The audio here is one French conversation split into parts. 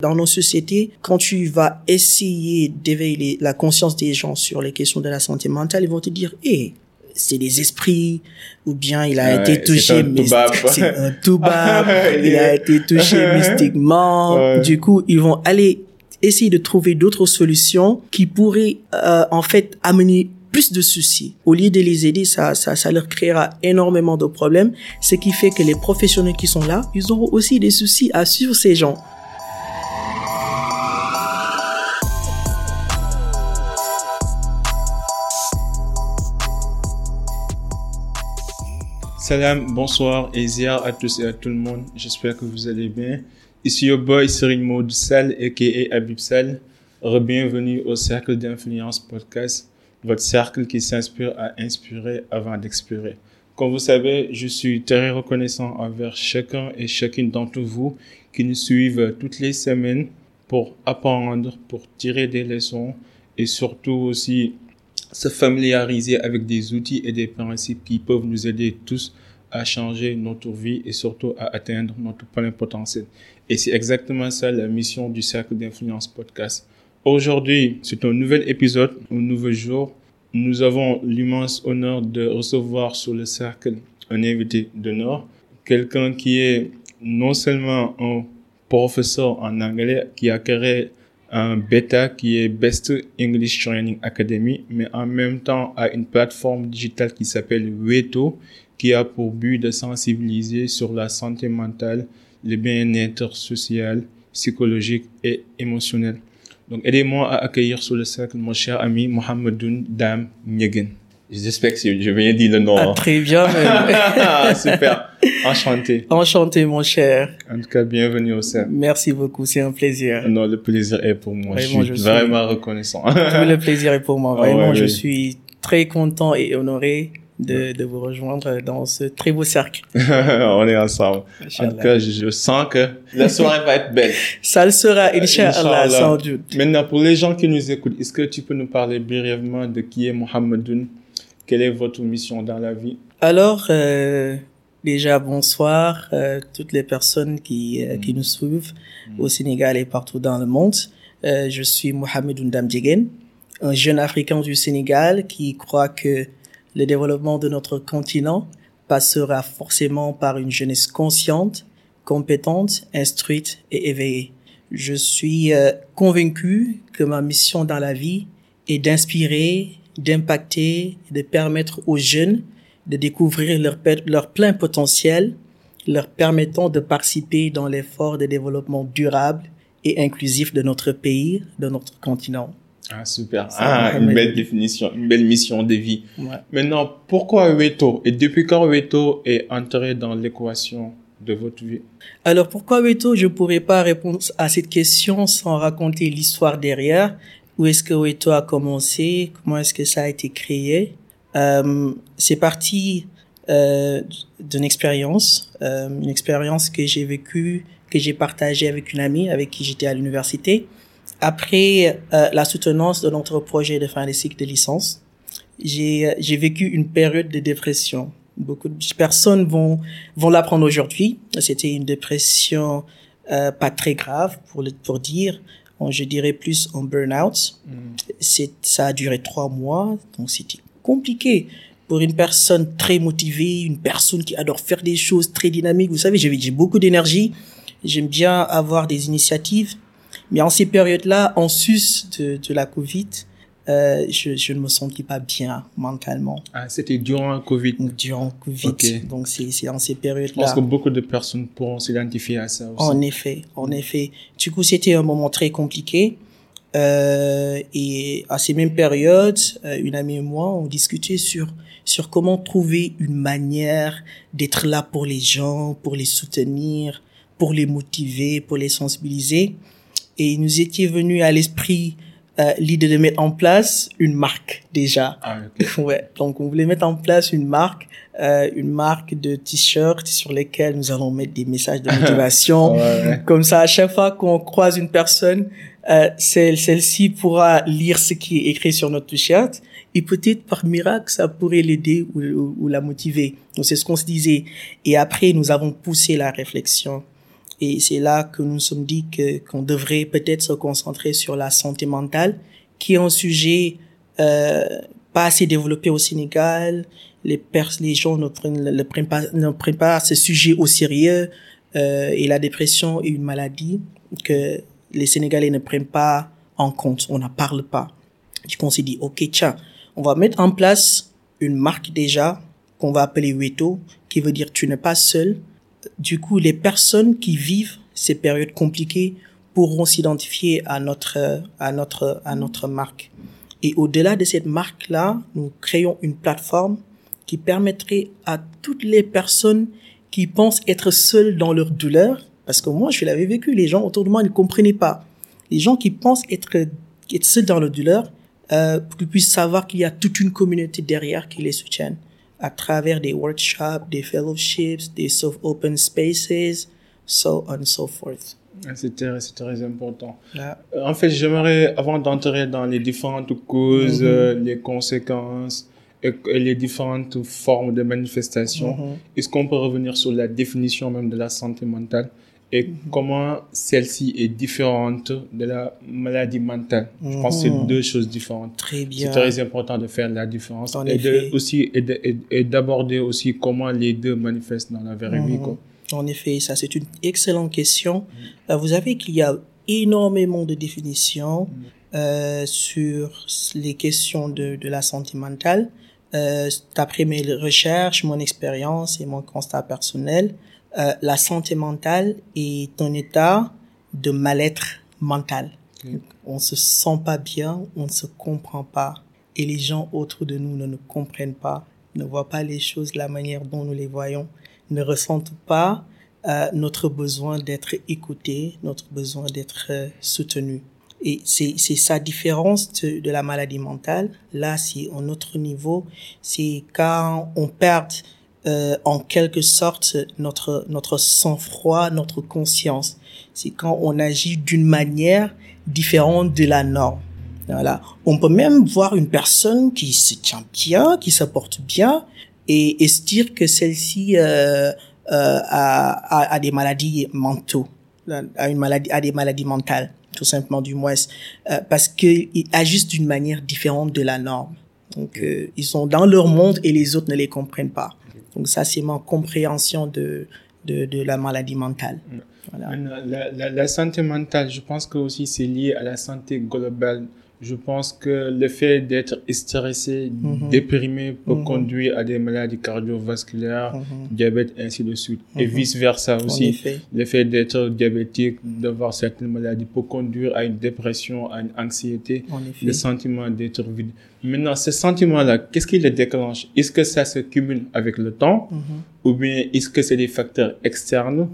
Dans nos sociétés, quand tu vas essayer d'éveiller la conscience des gens sur les questions de la santé mentale, ils vont te dire, hé, c'est des esprits, ou bien il a été touché, c'est un toubab, il a été touché mystiquement. Du coup, ils vont aller essayer de trouver d'autres solutions qui pourraient euh, en fait amener plus de soucis. Au lieu de les aider, ça, ça, ça leur créera énormément de problèmes, ce qui fait que les professionnels qui sont là, ils auront aussi des soucis à suivre ces gens. Salam, bonsoir et ziar à tous et à tout le monde. J'espère que vous allez bien. Ici your boy Serine Maud Sal, a.k.a. Abib Sal. Bienvenue au Cercle d'Influence Podcast, votre cercle qui s'inspire à inspirer avant d'expirer. Comme vous savez, je suis très reconnaissant envers chacun et chacune d'entre vous qui nous suivent toutes les semaines pour apprendre, pour tirer des leçons et surtout aussi se familiariser avec des outils et des principes qui peuvent nous aider tous à changer notre vie et surtout à atteindre notre plein potentiel. Et c'est exactement ça la mission du Cercle d'Influence Podcast. Aujourd'hui, c'est un nouvel épisode, un nouveau jour. Nous avons l'immense honneur de recevoir sur le Cercle un invité d'honneur, quelqu'un qui est non seulement un professeur en anglais qui a créé un bêta qui est Best English Training Academy, mais en même temps à une plateforme digitale qui s'appelle Weto, qui a pour but de sensibiliser sur la santé mentale, le bien-être social, psychologique et émotionnel. Donc aidez-moi à accueillir sur le cercle mon cher ami Mohamedoun Dam Nyegen. J'espère que je bien dit le nom. Ah, très bien. Super. Enchanté. Enchanté, mon cher. En tout cas, bienvenue au cercle. Merci beaucoup, c'est un plaisir. Non, le plaisir est pour moi. je suis vraiment reconnaissant. le plaisir est pour moi. Ah vraiment, je suis très content et honoré de, de vous rejoindre dans ce très beau cercle. On est ensemble. En tout cas, je, sens que la soirée va être belle. Ça le sera, Inch'Allah, sans doute. Maintenant, pour les gens qui nous écoutent, est-ce que tu peux nous parler brièvement de qui est Mohamedoun quelle est votre mission dans la vie? Alors, euh, déjà bonsoir euh, toutes les personnes qui, euh, qui nous suivent mm. au Sénégal et partout dans le monde. Euh, je suis Mohamed Oundam un jeune Africain du Sénégal qui croit que le développement de notre continent passera forcément par une jeunesse consciente, compétente, instruite et éveillée. Je suis euh, convaincu que ma mission dans la vie est d'inspirer d'impacter, de permettre aux jeunes de découvrir leur, leur plein potentiel, leur permettant de participer dans l'effort de développement durable et inclusif de notre pays, de notre continent. Ah, super. Ah, une belle définition, une belle mission de vie. Maintenant, pourquoi Weto Et depuis quand Weto est entré dans l'équation de votre vie? Alors, pourquoi Weto Je pourrais pas répondre à cette question sans raconter l'histoire derrière où est-ce que Weto a commencé, comment est-ce que ça a été créé? Euh, c'est parti euh, d'une expérience, euh, une expérience que j'ai vécue, que j'ai partagée avec une amie avec qui j'étais à l'université. Après euh, la soutenance de notre projet de fin de cycle de licence, j'ai j'ai vécu une période de dépression. Beaucoup de personnes vont vont l'apprendre aujourd'hui. C'était une dépression euh, pas très grave pour le pour dire je dirais plus en burn-out. Mm. C'est, ça a duré trois mois, donc c'était compliqué pour une personne très motivée, une personne qui adore faire des choses très dynamiques. Vous savez, j'ai beaucoup d'énergie, j'aime bien avoir des initiatives, mais en ces périodes-là, en sus de, de la Covid, euh, je, je ne me sentais pas bien mentalement. Ah, c'était durant le Covid Durant le Covid. Donc, c'est dans ces périodes-là. Je pense que beaucoup de personnes pourront s'identifier à ça aussi. En effet, en effet. Du coup, c'était un moment très compliqué. Euh, et à ces mêmes périodes, euh, une amie et moi, on discutait sur sur comment trouver une manière d'être là pour les gens, pour les soutenir, pour les motiver, pour les sensibiliser. Et il nous était venu à l'esprit euh, l'idée de mettre en place une marque déjà. Ah, ouais. Donc on voulait mettre en place une marque, euh, une marque de t-shirts sur lesquels nous allons mettre des messages de motivation. Comme ça, à chaque fois qu'on croise une personne, euh, celle celle-ci pourra lire ce qui est écrit sur notre t-shirt et peut-être par miracle ça pourrait l'aider ou, ou, la motiver. Donc c'est ce qu'on se disait. Et après nous avons poussé la réflexion Et c'est là que nous nous sommes dit que qu'on devrait peut-être se concentrer sur la santé mentale, qui est un sujet euh, pas assez développé au Sénégal. Les pers les gens ne prennent, prennent pas, ne prennent pas ce sujet au sérieux. Euh, et la dépression est une maladie que les Sénégalais ne prennent pas en compte. On n'en parle pas. Du coup, on s'est dit, ok, tiens, on va mettre en place une marque déjà qu'on va appeler Weto, qui veut dire tu n'es pas seul. Du coup, les personnes qui vivent ces périodes compliquées pourront s'identifier à notre, à notre, à notre marque. Et au-delà de cette marque-là, nous créons une plateforme qui permettrait à toutes les personnes qui pensent être seules dans leur douleur, parce que moi, je l'avais vécu, les gens autour de moi ne comprenaient pas. Les gens qui pensent être, être seuls dans leur douleur, euh, pour qu'ils puissent savoir qu'il y a toute une communauté derrière qui les soutienne à travers des workshops, des fellowships, des open spaces, so on and so forth. C'est très, très important. En fait, j'aimerais, avant d'entrer dans les différentes causes, mm-hmm. euh, les conséquences et, les différentes formes de manifestation, mm-hmm. est-ce qu'on peut revenir sur la définition même de la santé mentale? Et comment celle-ci est différente de la maladie mentale? Je pense que c'est deux choses différentes. Très bien. C'est très important de faire la différence et de, aussi et d'aborder aussi comment les deux manifestent dans la vraie vie. Quoi. En effet, ça c'est une excellente question. Euh, vous savez qu'il y a énormément de définitions euh, sur les questions de, de la santé mentale. Euh, D'après mes recherches, mon expérience et mon constat personnel, euh, la santé mentale est un état de mal-être mental. On se sent pas bien, on ne se comprend pas. Et les gens autour de nous ne nous comprennent pas, ne voient pas les choses de la manière dont nous les voyons ne ressentent pas euh, notre besoin d'être écouté, notre besoin d'être euh, soutenu. Et c'est sa différence de, de, la maladie mentale. Là, c'est un autre niveau. C'est quand on perd euh, en quelque sorte notre notre sang-froid, notre conscience. C'est quand on agit d'une manière différente de la norme. Voilà. On peut même voir une personne qui se tient bien, qui se porte bien, et, et se dire que celle-ci euh, euh, a, a, des maladies mentaux, a une maladie, a des maladies mentales, tout simplement du moins, euh, parce qu'ils agissent d'une manière différente de la norme. Donc, euh, ils sont dans leur monde et les autres ne les comprennent pas. Donc, ça, c'est ma compréhension de, de, de la maladie mentale. Voilà. La, la, la, santé mentale, je pense que aussi c'est lié à la santé globale je pense que le fait d'être stressé, mhm. déprimé peut mhm. conduire à des maladies cardiovasculaires, mhm. diabète, ainsi de suite. Et vice-versa aussi. Le fait d'être diabétique, d'avoir certaines maladies peut conduire à une dépression, à une anxiété, le sentiment d'être vide. Maintenant, ce sentiment-là, qu'est-ce qui le déclenche? Est-ce que ça se cumule avec le temps Ou bien est-ce que c'est des facteurs externes?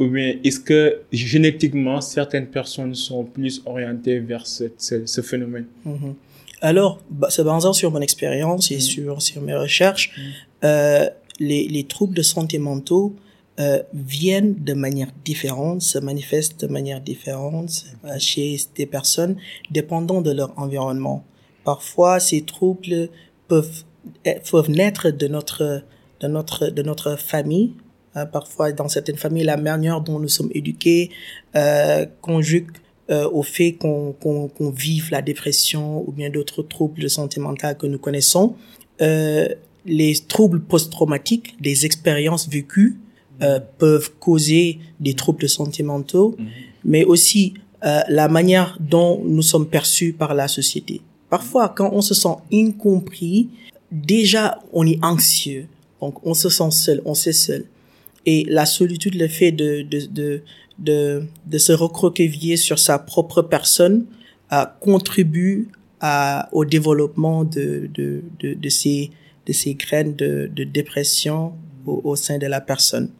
Ou bien est-ce que génétiquement, certaines personnes sont plus orientées vers ce, ce, phénomène? Mhm. Alors, bah, c'est basé sur mon expérience et mhm. sur, sur mes recherches. Mhm. Euh, les, les troubles de santé mentaux euh, viennent de manière différente, se manifestent de manière différente euh, chez des personnes, dépendant de leur environnement. Parfois, ces troubles peuvent, peuvent naître de notre, de notre, de notre famille, parfois, dans certaines familles, la manière dont nous sommes éduqués euh, conjugue euh, au fait qu'on qu'on vive la dépression ou bien d'autres troubles de santé mentale que nous connaissons. Euh, les troubles post-traumatiques, des expériences vécues, euh, peuvent causer des troubles de santé mentaux, mhm. mais aussi euh, la manière dont nous sommes perçus par la société. Parfois, quand on se sent incompris, déjà on est anxieux, donc on se sent seul, on s'est seul. Et la solitude, le fait de, de, de, de, de se recroqueviller sur sa propre personne, euh, contribue à, au développement de, de, de, de, ces, de ces graines de, de dépression au, sein de la personne.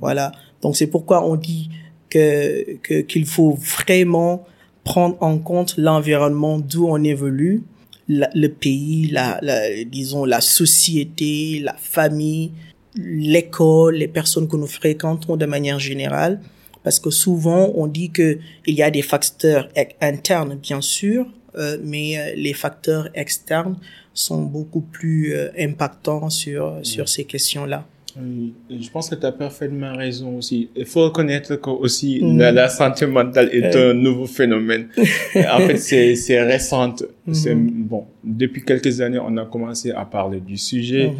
Voilà. Donc c'est pourquoi on dit que qu'il faut vraiment prendre en compte l'environnement d'où on évolue, le pays, la, la, disons la société, la famille, l'école, les personnes que nous fréquentons de manière générale, parce que souvent on dit que il y a des facteurs internes bien sûr, euh, mais euh, les facteurs externes sont beaucoup plus euh, impactants sur sur ces questions-là. Je pense que tu as parfaitement raison aussi. Il faut reconnaître que aussi la, la, santé mentale est un nouveau phénomène. en fait, c'est c'est récente. C'est bon, depuis quelques années, on a commencé à parler du sujet.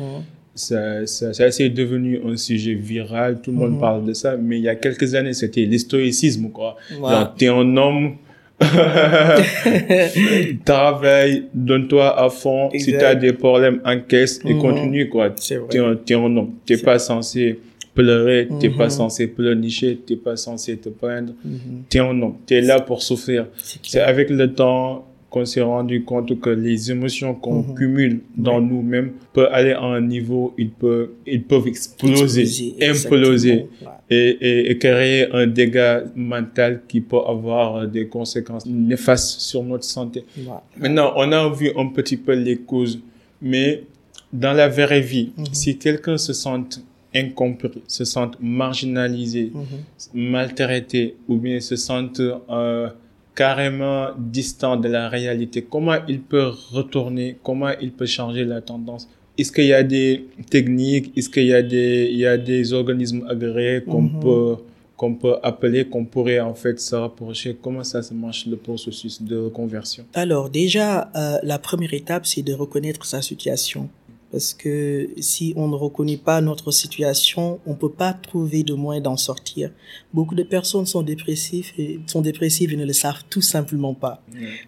Ça, ça, ça c'est devenu un sujet viral, tout le monde parle de ça, mais il y a quelques années, c'était l'historicisme, quoi. Wow. T'es un homme, Travaille, donne-toi à fond. Exact. Si tu as des problèmes, encaisse et continue, quoi. T'es un, es un homme. T'es pas censé pleurer, t'es mm -hmm. pas censé pleurnicher, t'es pas censé te plaindre. T'es un homme. T'es là pour souffrir. C'est avec le temps qu'on s'est rendu compte que les émotions qu'on mm -hmm. cumule dans oui. nous-mêmes peuvent aller à un niveau, ils peuvent, ils peuvent exploser, exploser imploser et, et, et, créer un dégât mental qui peut avoir des conséquences néfastes sur notre santé. Ouais. Maintenant, on a vu un petit peu les causes, mais dans la vraie vie, mm -hmm. si quelqu'un se sent incompris, se sent marginalisé, mm -hmm. maltraité, ou bien se sent euh, carrément distant de la réalité, comment il peut retourner, comment il peut changer la tendance? Est-ce qu'il y a des techniques, est-ce qu'il y a des, il y a des organismes agréés qu'on mm -hmm. peut qu'on peut appeler, qu'on pourrait en fait se rapprocher? Comment ça se marche le processus de conversion Alors déjà, euh, la première étape, c'est de reconnaître sa situation. Parce que si on ne reconnaît pas notre situation, on peut pas trouver de moyen d'en sortir. Beaucoup de personnes sont dépressives et sont dépressives et ne le savent tout simplement pas.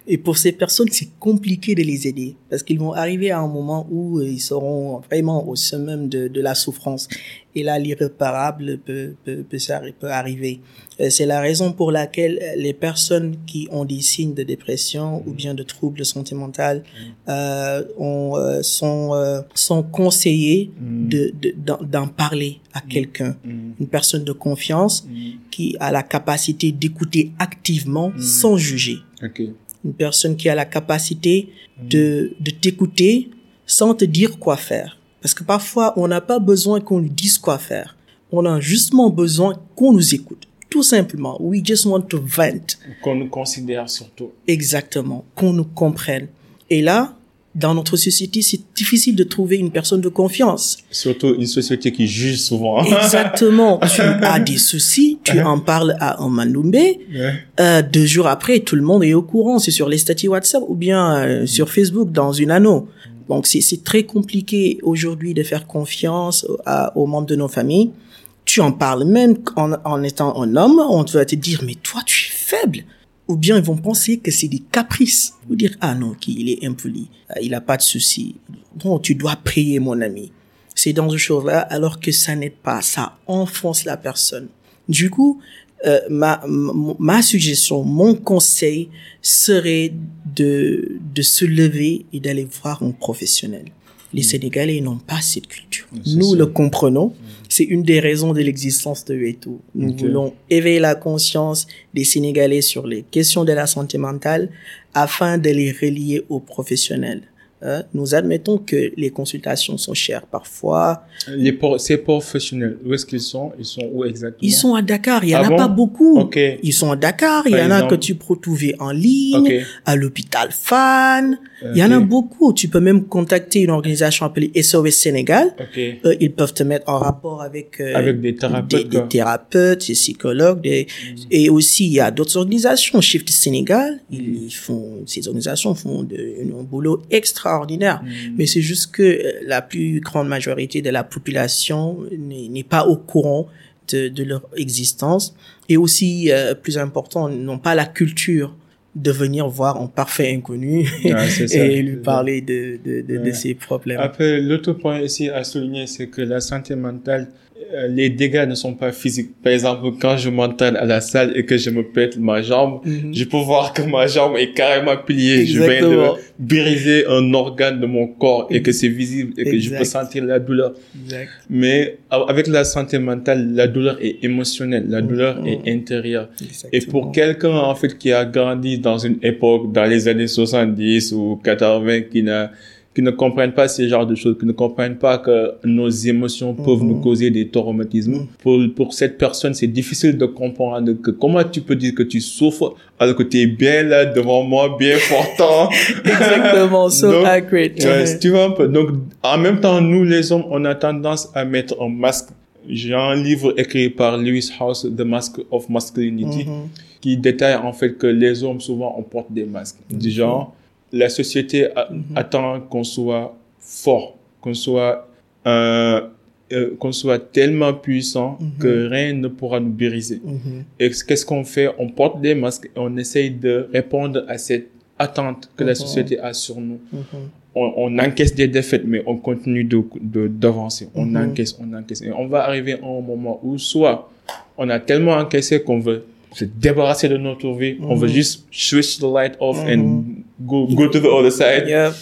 Et pour ces personnes, c'est compliqué de les aider parce qu'ils vont arriver à un moment où ils seront vraiment au summum de, de la souffrance. Et là, l'irréparable peut, peut, peut, peut arriver. C'est la raison pour laquelle les personnes qui ont des signes de dépression mmh. ou bien de troubles santé mentale mmh. euh, ont, euh, sont, euh, sont conseillés mmh. de, d'en de, parler à quelqu'un, une personne de confiance qui a la capacité d'écouter activement sans juger. Okay. Une personne qui a la capacité de, de t'écouter sans te dire quoi faire. Parce que parfois, on n'a pas besoin qu'on lui dise quoi faire. On a justement besoin qu'on nous écoute. Tout simplement. We just want to vent. Qu'on nous considère surtout. Exactement. Qu'on nous comprenne. Et là, dans notre société, c'est difficile de trouver une personne de confiance. Surtout une société qui juge souvent. Exactement. tu as des soucis, tu en parles à un Manoumbe. Ouais. Euh, deux jours après, tout le monde est au courant. C'est sur les statuts WhatsApp ou bien euh, sur Facebook dans une anneau. Donc c'est très compliqué aujourd'hui de faire confiance à, aux membres de nos familles. Tu en parles même en, en étant un homme, on va te dire mais toi tu es faible. Ou bien ils vont penser que c'est des caprices. Ou dire ah non qu'il est impoli, il a pas de souci. Bon tu dois prier mon ami. C'est dans ce chose là alors que ça n'aide pas, ça enfonce la personne. Du coup euh, ma, ma suggestion, mon conseil serait de, de se lever et d'aller voir un professionnel. Les mmh. Sénégalais n'ont pas cette culture. Nous ça. le comprenons. Mmh. C'est une des raisons de l'existence de Weto. Nous okay. voulons éveiller la conscience des Sénégalais sur les questions de la santé mentale afin de les relier aux professionnels. Euh, nous admettons que les consultations sont chères parfois. Les ces professionnels, où est-ce qu'ils sont? Ils sont où exactement? Ils sont à Dakar. Il y en ah a bon? pas beaucoup. Okay. Ils sont à Dakar. Il y en a que tu peux trouver en ligne, okay. à l'hôpital Fan. Il y en a beaucoup. Tu peux même contacter une organisation appelée SOS Sénégal. Euh, ils peuvent te mettre en rapport avec, euh, avec des thérapeutes, des, des thérapeutes, des psychologues. Des... Mm. Et aussi, il y a d'autres organisations. Shift Sénégal, mm. ils font, ces organisations font de, un boulot extraordinaire. Mm. Mais c'est juste que la plus grande majorité de la population n'est pas au courant de, de, leur existence. Et aussi, euh, plus important, n'ont pas la culture de venir voir un parfait inconnu ah, et lui parler de, de, de, ouais. de, ses problèmes. Après, l'autre point ici à souligner, c'est que la santé mentale, euh, les dégâts ne sont pas physiques. Par exemple, quand je m'entraîne à la salle et que je me pète ma jambe, -hmm. je peux voir que ma jambe est carrément pliée. Exactement. Je viens de briser un organe de mon corps et que c'est visible et que je peux sentir la douleur. Exact. Mais avec la santé mentale, la douleur est émotionnelle, la douleur est intérieure. Exactement. Et pour quelqu'un, en fait, qui a grandi dans une époque, dans les années 70 ou 80, qui n'a qui ne comprennent pas ce genre de choses, qui ne comprennent pas que nos émotions peuvent nous causer des traumatismes. Pour, pour cette personne, c'est difficile de comprendre que comment tu peux dire que tu souffres alors que tu es bien là devant moi, bien portant. Exactement, so Donc, accurate. Ouais, tu vois un peu. Donc, en même temps, nous, les hommes, on a tendance à mettre un masque. J'ai un livre écrit par Lewis House, The Mask of Masculinity, qui détaille en fait que les hommes, souvent, on porte des masques. Du genre, la société a- attend qu'on soit fort, qu'on soit, euh, euh, qu'on soit tellement puissant que rien ne pourra nous briser. Mhm. Et qu'est-ce qu'on fait? On porte des masques et on essaye de répondre à cette attente que la société a sur nous. On, on encaisse des défaites, mais on continue de de- d'avancer. On encaisse, on encaisse. Et on va arriver à un moment où soit on a tellement encaissé qu'on veut se débarrasser de notre vie, on veut juste switch the light off and go, go to the other side. Yeah.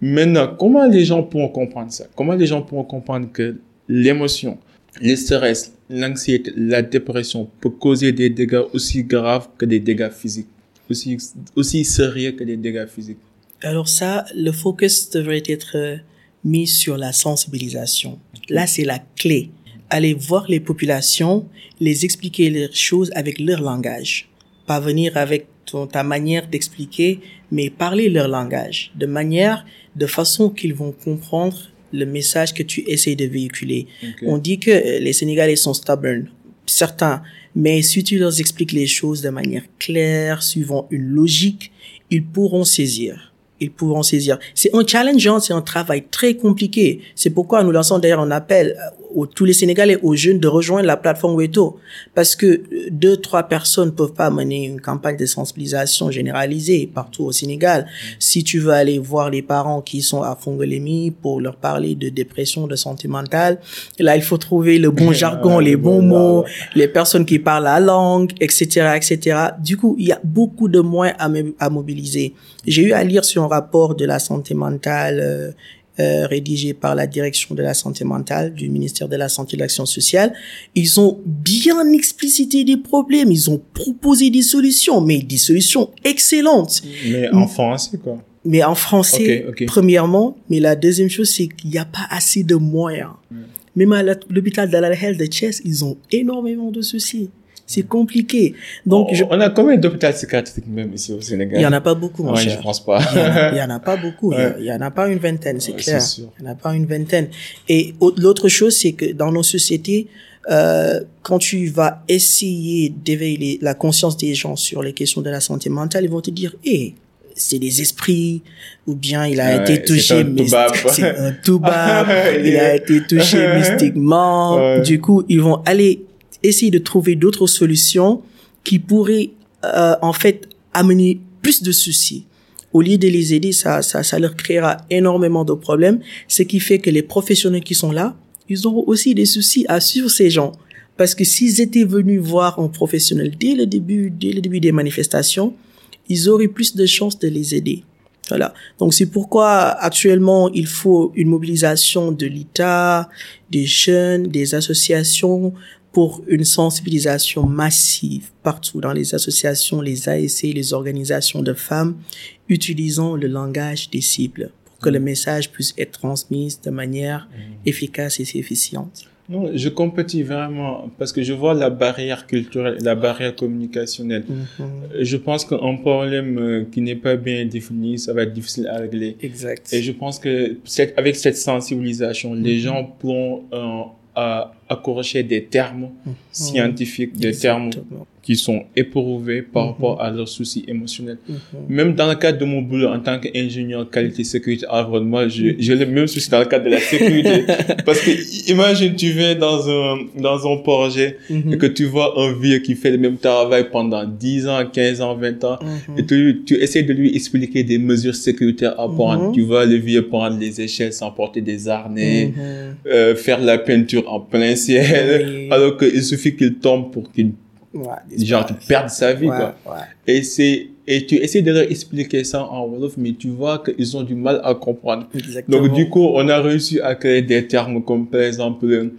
Maintenant, comment les gens pourront comprendre ça? Comment les gens pourront comprendre que l'émotion, le stress, l'anxiété, la dépression peut causer des dégâts aussi graves que des dégâts physiques, aussi, aussi sérieux que des dégâts physiques Alors ça, le focus devrait être euh, mis sur la sensibilisation. Là, c'est la clé. Aller voir les populations, les expliquer les choses avec leur langage. Pas venir avec ton, ta manière d'expliquer, mais parler leur langage. De manière, de façon qu'ils vont comprendre le message que tu essaies de véhiculer. On dit que euh, les Sénégalais sont stubborn, certains, mais si tu leur expliques les choses de manière claire, suivant une logique, ils pourront saisir. Ils pourront saisir. C'est un challenge, hein, c'est un travail très compliqué. C'est pourquoi nous lançons d'ailleurs un appel aux tous les Sénégalais, aux jeunes de rejoindre la plateforme Weto. Parce que euh, deux, trois personnes peuvent pas mener une campagne de sensibilisation généralisée partout au Sénégal. Si tu veux aller voir les parents qui sont à Fongolémie pour leur parler de dépression, de santé mentale, là, il faut trouver le bon jargon, les bons mots, les personnes qui parlent la langue, etc., etc. Du coup, il y a beaucoup de moyens à, à mobiliser. J'ai eu à lire sur un rapport de la santé mentale euh, euh, rédigé par la direction de la santé mentale du ministère de la Santé et de l'Action sociale. Ils ont bien explicité des problèmes, ils ont proposé des solutions, mais des solutions excellentes. Mais en français, quoi? Mais en français, premièrement. Mais la deuxième chose, c'est qu'il n'y a pas assez de moyens. Même à l'hôpital d'Al Health de Chess, ils ont énormément de soucis. C'est compliqué. Donc, on, je- on a combien d'hôpitaux psychiatriques même ici au Sénégal? Il y en a pas beaucoup, mon Ouais, cher. je pense pas. Il y en a- en pas beaucoup. Il y a- Ouais. Il y en a pas une vingtaine, c'est Ouais, clair. sûr. Il y en a pas une vingtaine. Et au- l'autre chose, c'est que dans nos sociétés, euh, quand tu vas essayer d'éveiller la conscience des gens sur les questions de la santé mentale, ils vont te dire, eh, c'est des esprits, ou bien il a Ouais, été touché, c'est un toubab, il a été touché mystiquement. Ouais. Du coup, ils vont aller essayer de trouver d'autres solutions qui pourraient, euh, en fait, amener plus de soucis. Au lieu de les aider, ça, ça, ça leur créera énormément de problèmes, ce qui fait que les professionnels qui sont là, ils auront aussi des soucis à suivre ces gens. Parce que s'ils étaient venus voir un professionnel dès le début, dès le début des manifestations, ils auraient plus de chances de les aider. Voilà. Donc c'est pourquoi actuellement il faut une mobilisation de l'État, des jeunes, des associations pour une sensibilisation massive partout dans les associations, les ASC, les organisations de femmes, utilisant le langage des cibles pour que le message puisse être transmis de manière efficace et efficiente. Non, je compatis vraiment parce que je vois la barrière culturelle, la barrière communicationnelle. Je pense qu'un problème euh, qui n'est pas bien défini, ça va être difficile à régler. Exact. Et je pense que cette, avec cette sensibilisation, les gens pourront euh, à- accrocher des termes scientifiques, des termes qui sont éprouvés par rapport à leurs soucis émotionnels. Même dans le cadre de mon boulot en tant qu'ingénieur qualité sécurité environnement, j'ai le même souci dans le cadre de la sécurité. Parce que imagine, tu viens dans un, dans un projet et que tu vois un vieux qui fait le même travail pendant 10 ans, 15 ans, 20 ans et tu, tu essaies de lui expliquer des mesures sécuritaires à prendre. Tu vois le vieux prendre les échelles sans porter des harnais, euh, faire la peinture en plein ciel, Oui. alors qu'il suffit qu'il tombe pour qu'il Ouais, genre qu'il perde sa vie Ouais, quoi. ouais. Et c'est et tu essaies de leur expliquer ça en wolof mais tu vois qu'ils ont du mal à comprendre. Exactement. Donc du coup, on a réussi à créer des termes comme par exemple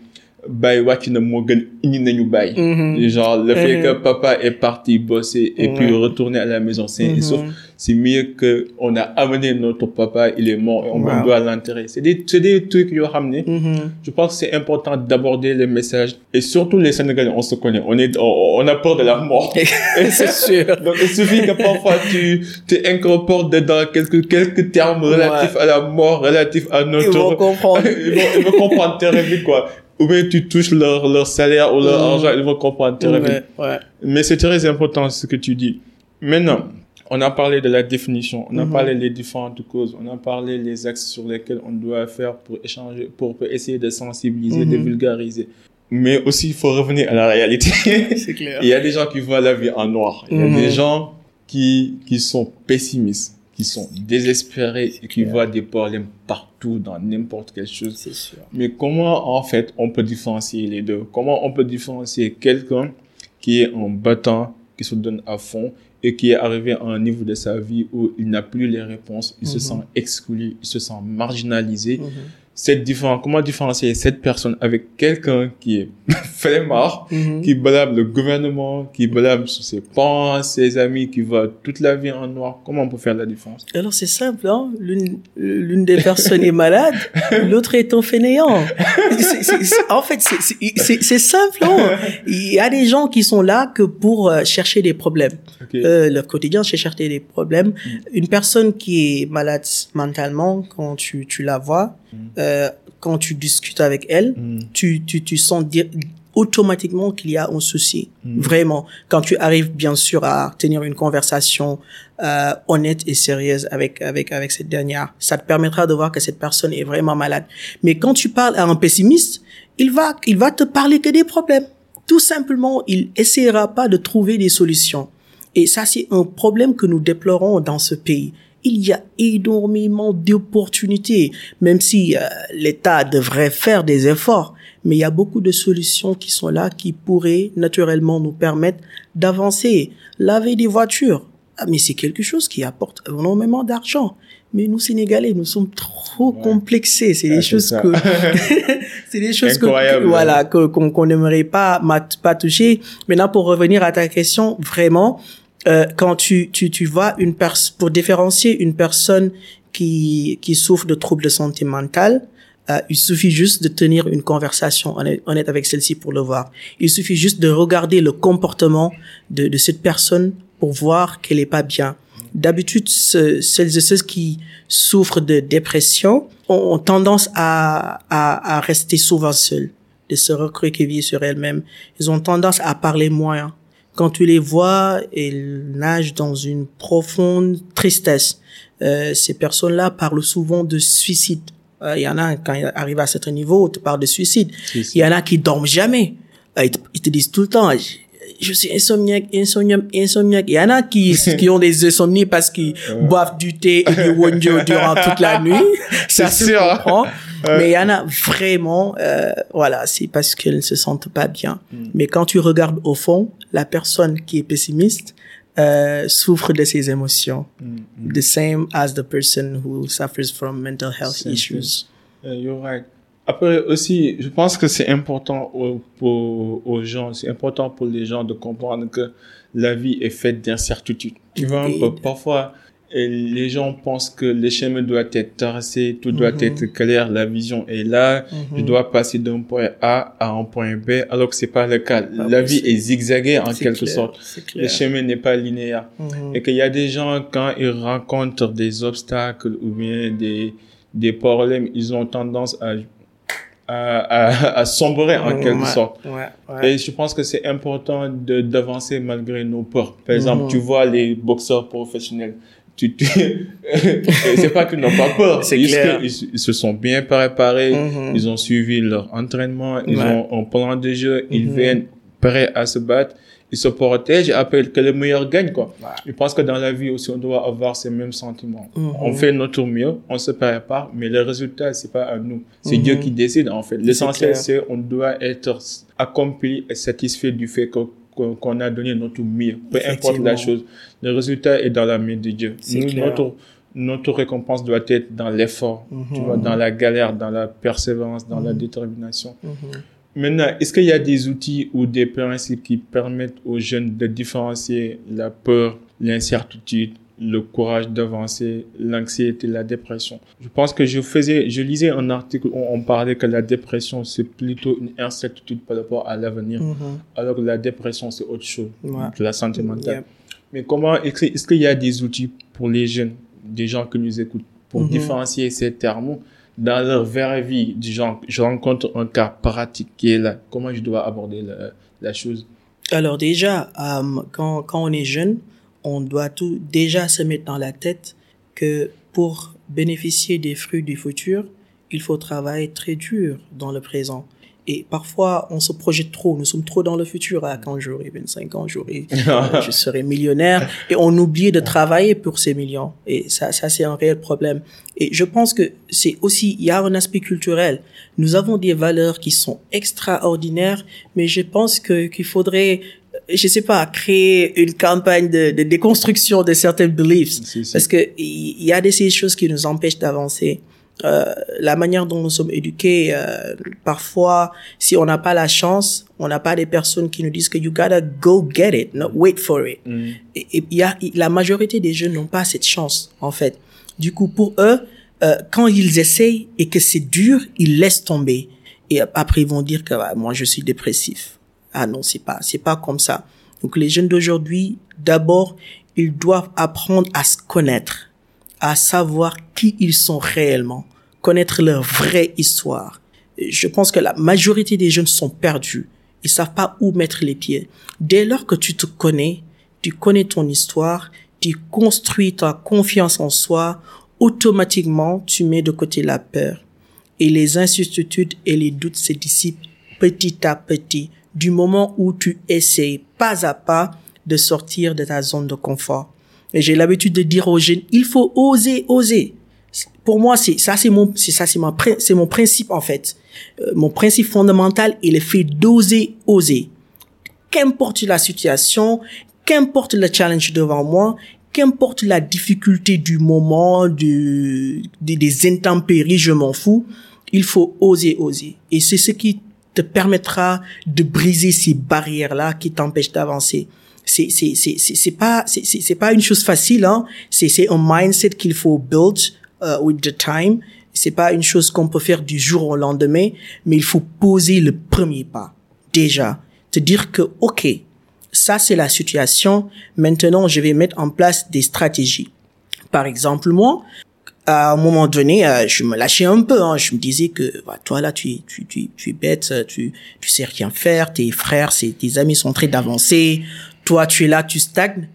bàyyi wàcc na moo gën indi nañu bàyyi. Mhm. Genre, le fait Mhm. que papa est parti bosser et puis retourner à la maison, c'est Mhm. sauf c'est mieux que on a amené notre papa, il est mort et on Wow. doit l'enterrer. C'est des, c'est des trucs, yo, ramener. Mhm. Je pense que c'est important d'aborder les messages. Et surtout les Sénégalais, on se connaît. On est, on, on a peur de la mort. c'est sûr. Donc, il suffit que parfois tu, tu incorpores dedans quelques, quelques termes relatifs à la mort, relatifs à Ils notre, vont comprendre. ils vont, ils vont comprendre très vite, quoi. Ou bien tu touches leur, leur salaire ou leur Mhm. argent, ils vont comprendre très vite. Ouais. Mais c'est très important ce que tu dis. Maintenant, on a parlé de la définition, on a Mhm. parlé des différentes causes, on a parlé les axes sur lesquels on doit faire pour échanger, pour, essayer de sensibiliser, de Mhm. vulgariser. Mais aussi, il faut revenir à la réalité. C'est clair. Il y a des gens qui voient la vie en noir. Il y a des gens qui, qui sont pessimistes, qui sont désespérés et qui Clair. voient des problèmes partout dans n'importe quelle chose. C'est sûr. Mais comment, en fait, on peut différencier les deux? Comment on peut différencier quelqu'un qui est en battant, qui se donne à fond et qui est arrivé à un niveau de sa vie où il n'a plus les réponses, il se Mhm. sent exclu, il se sent marginalisé? Mhm. Cette différence, comment différencier cette personne avec quelqu'un qui est flemmard, Mhm. qui blâme le gouvernement, qui blâme ses parents, ses amis, qui voit toute la vie en noir? Comment on peut faire la différence? Alors c'est simple, hein? l'une l'une des personnes est malade, l'autre est un fainéant. En fait, c'est- simple. hein. Il y a des gens qui sont là que pour euh, chercher des problèmes. Ok. Euh, leur quotidien, c'est chercher des problèmes. Une personne qui est malade mentalement, quand tu, tu la vois, euh, quand tu discutes avec elle, Mm. tu, tu, tu sens dire automatiquement qu'il y a un souci. Mm. Vraiment. Quand tu arrives, bien sûr, à tenir une conversation euh, honnête et sérieuse avec, avec, avec cette dernière, ça te permettra de voir que cette personne est vraiment malade. Mais quand tu parles à un pessimiste, il va, il va te parler que des problèmes. Tout simplement, il essaiera pas de trouver des solutions. Et ça, c'est un problème que nous déplorons dans ce pays. Il y a énormément d'opportunités, même si euh, l'État devrait faire des efforts. Mais il y a beaucoup de solutions qui sont là, qui pourraient naturellement nous permettre d'avancer. Laver des voitures, ah, mais c'est quelque chose qui apporte énormément d'argent. Mais nous, Sénégalais, nous sommes trop Ouais. complexés. C'est Ah, des c'est choses ça. que, c'est des choses que, voilà, qu'on, qu'on n'aimerait pas, pas toucher. Maintenant, pour revenir à ta question, vraiment, euh, quand tu, tu, tu vois une personne, pour différencier une personne qui, qui souffre de troubles de santé mentale, euh, il suffit juste de tenir une conversation honnête, avec celle-ci pour le voir. Il suffit juste de regarder le comportement de, de cette personne pour voir qu'elle est pas bien. D'habitude, ce- celles et ceux qui souffrent de dépression ont, ont tendance à, à, à rester souvent seuls, de se recroqueviller sur elles-mêmes. Ils ont tendance à parler moins. Quand tu les vois, elles nagent dans une profonde tristesse. Euh, ces personnes-là parlent souvent de suicide. Euh, Il y en a, quand ils arrivent à certain niveau, te parlent de suicide. Il y en a qui dorment jamais. Euh, Ils te, ils te disent tout le temps, je, suis insomniaque, insomniaque, insomniaque. Il y en a qui, qui ont des insomnies parce qu'ils boivent du thé et du wonjo durant toute la nuit. Ça C'est se sûr, comprend. Mais il y en a vraiment, euh, voilà, c'est parce qu'elles ne se sentent pas bien. Mais quand tu regardes au fond, la personne qui est pessimiste euh, souffre de ses émotions. Mm, The same as the person who suffers from mental health issues. Uh, you're right. Après aussi, je pense que c'est important au- pour, aux gens, c'est important pour les gens de comprendre que la vie est faite d'incertitudes. Tu vois, parfois, les gens pensent que les chemins doivent être tracés, tout doit Mhm. être clair, la vision est là, je Mhm. dois passer d'un point A à un point B, alors que c'est pas le cas. Pas la vie est zigzagée en quelque clair, sorte. Le chemin n'est pas linéaire. Mhm. Et qu'il y a des gens, quand ils rencontrent des obstacles ou bien des, des problèmes, ils ont tendance à, à, à, à sombrer en quelque Ouais, sorte. Ouais, ouais. Et je pense que c'est important de d'avancer malgré nos peurs. Par exemple, Mhm. tu vois les boxeurs professionnels. Tu, tu... c'est pas qu'ils n'ont pas peur. C'est clair. ils se sont bien préparés. Mhm. Ils ont suivi leur entraînement. Ils ont un plan de jeu. Ils Mhm. viennent prêts à se battre. Ils se protègent et après que le meilleur gagne, quoi. Ouais. Je pense que dans la vie aussi, on doit avoir ces mêmes sentiments. Mhm. On fait notre mieux, on se prépare, mais le résultat, c'est pas à nous. C'est Mhm. Dieu qui décide, en fait. L'essentiel, c'est on doit être accompli et satisfait du fait que qu'on a donné notre mieux. Peu importe la chose. Le résultat est dans la main de Dieu. C'est Nous, clair. notre, notre récompense doit être dans l'effort, tu Mhm. vois, dans la galère, dans la persévérance, dans la détermination. Mhm. Maintenant, est-ce qu'il y a des outils ou des principes qui permettent aux jeunes de différencier la peur, l'incertitude, le courage d'avancer, l'anxiété, la dépression? Je pense que je faisais, je lisais un article où on parlait que la dépression c'est plutôt une incertitude par rapport à l'avenir, Mhm. alors que la dépression c'est autre chose, Ouais. la santé mentale. Yep. Mais comment, est-ce que- qu'il y a des outils pour les jeunes, des gens qui nous écoutent, pour Mhm. différencier ces termes dans leur vie, je rencontre un cas pratique qui est là, comment je dois aborder la, la chose? Alors déjà, euh, quand, quand on est jeune, on doit tout déjà se mettre dans la tête que pour bénéficier des fruits du futur, il faut travailler très dur dans le présent. Et parfois, on se projette trop. Nous sommes trop dans le futur. Ah, quand j'aurai 25 ans, j'aurai, euh, je serai millionnaire. Et on oublie de travailler pour ces millions. Et ça, ça, c'est un réel problème. Et je pense que c'est aussi, il y a un aspect culturel. Nous avons des valeurs qui sont extraordinaires, mais je pense que, qu'il faudrait, je sais pas, créer une campagne de, de déconstruction de certains beliefs. Si, si. Parce que il y a de ces choses qui nous empêchent d'avancer. Euh, la manière dont nous sommes éduqués, euh, parfois, si on n'a pas la chance, on n'a pas des personnes qui nous disent que you gotta go get it, not wait for it. Mm. Et, et il y a, la majorité des jeunes n'ont pas cette chance, en fait. Du coup, pour eux, euh, quand ils essayent et que c'est dur, ils laissent tomber. Et après, ils vont dire que ah, moi, je suis dépressif. Ah non, c'est pas, c'est pas comme ça. Donc, les jeunes d'aujourd'hui, d'abord, ils doivent apprendre à se connaître, à savoir qui ils sont réellement, connaître leur vraie histoire. Je pense que la majorité des jeunes sont perdus. Ils savent pas où mettre les pieds. Dès lors que tu te connais, tu connais ton histoire, tu construis ta confiance en soi, automatiquement, tu mets de côté la peur. Et les incertitudes et les doutes se dissipent petit à petit, du moment où tu essayes pas à pas de sortir de ta zone de confort. Et j'ai l'habitude de dire aux jeunes, il faut oser, oser. Pour moi, c'est ça, c'est mon, c'est ça, c'est mon, c'est mon principe en fait. Euh, mon principe fondamental, est fait d'oser, oser. Qu'importe la situation, qu'importe le challenge devant moi, qu'importe la difficulté du moment, du, des intempéries, je m'en fous. Il faut oser, oser. Et c'est ce qui te permettra de briser ces barrières-là qui t'empêchent d'avancer. C'est, c'est, c'est, c'est, c'est pas, c'est, c'est, c'est pas une chose facile, hein. C'est, c'est un mindset qu'il faut build, uh, with the time. C'est pas une chose qu'on peut faire du jour au lendemain, mais il faut poser le premier pas. Déjà. Te dire que, OK, ça c'est la situation. Maintenant, je vais mettre en place des stratégies. Par exemple, moi, à un moment donné, euh, je me lâchais un peu. Hein. Je me disais que bah, toi là, tu, tu, tu, tu es bête, tu, tu sais rien faire. Tes frères, c'est, tes amis sont très d'avancés. Toi, tu es là, tu stagnes.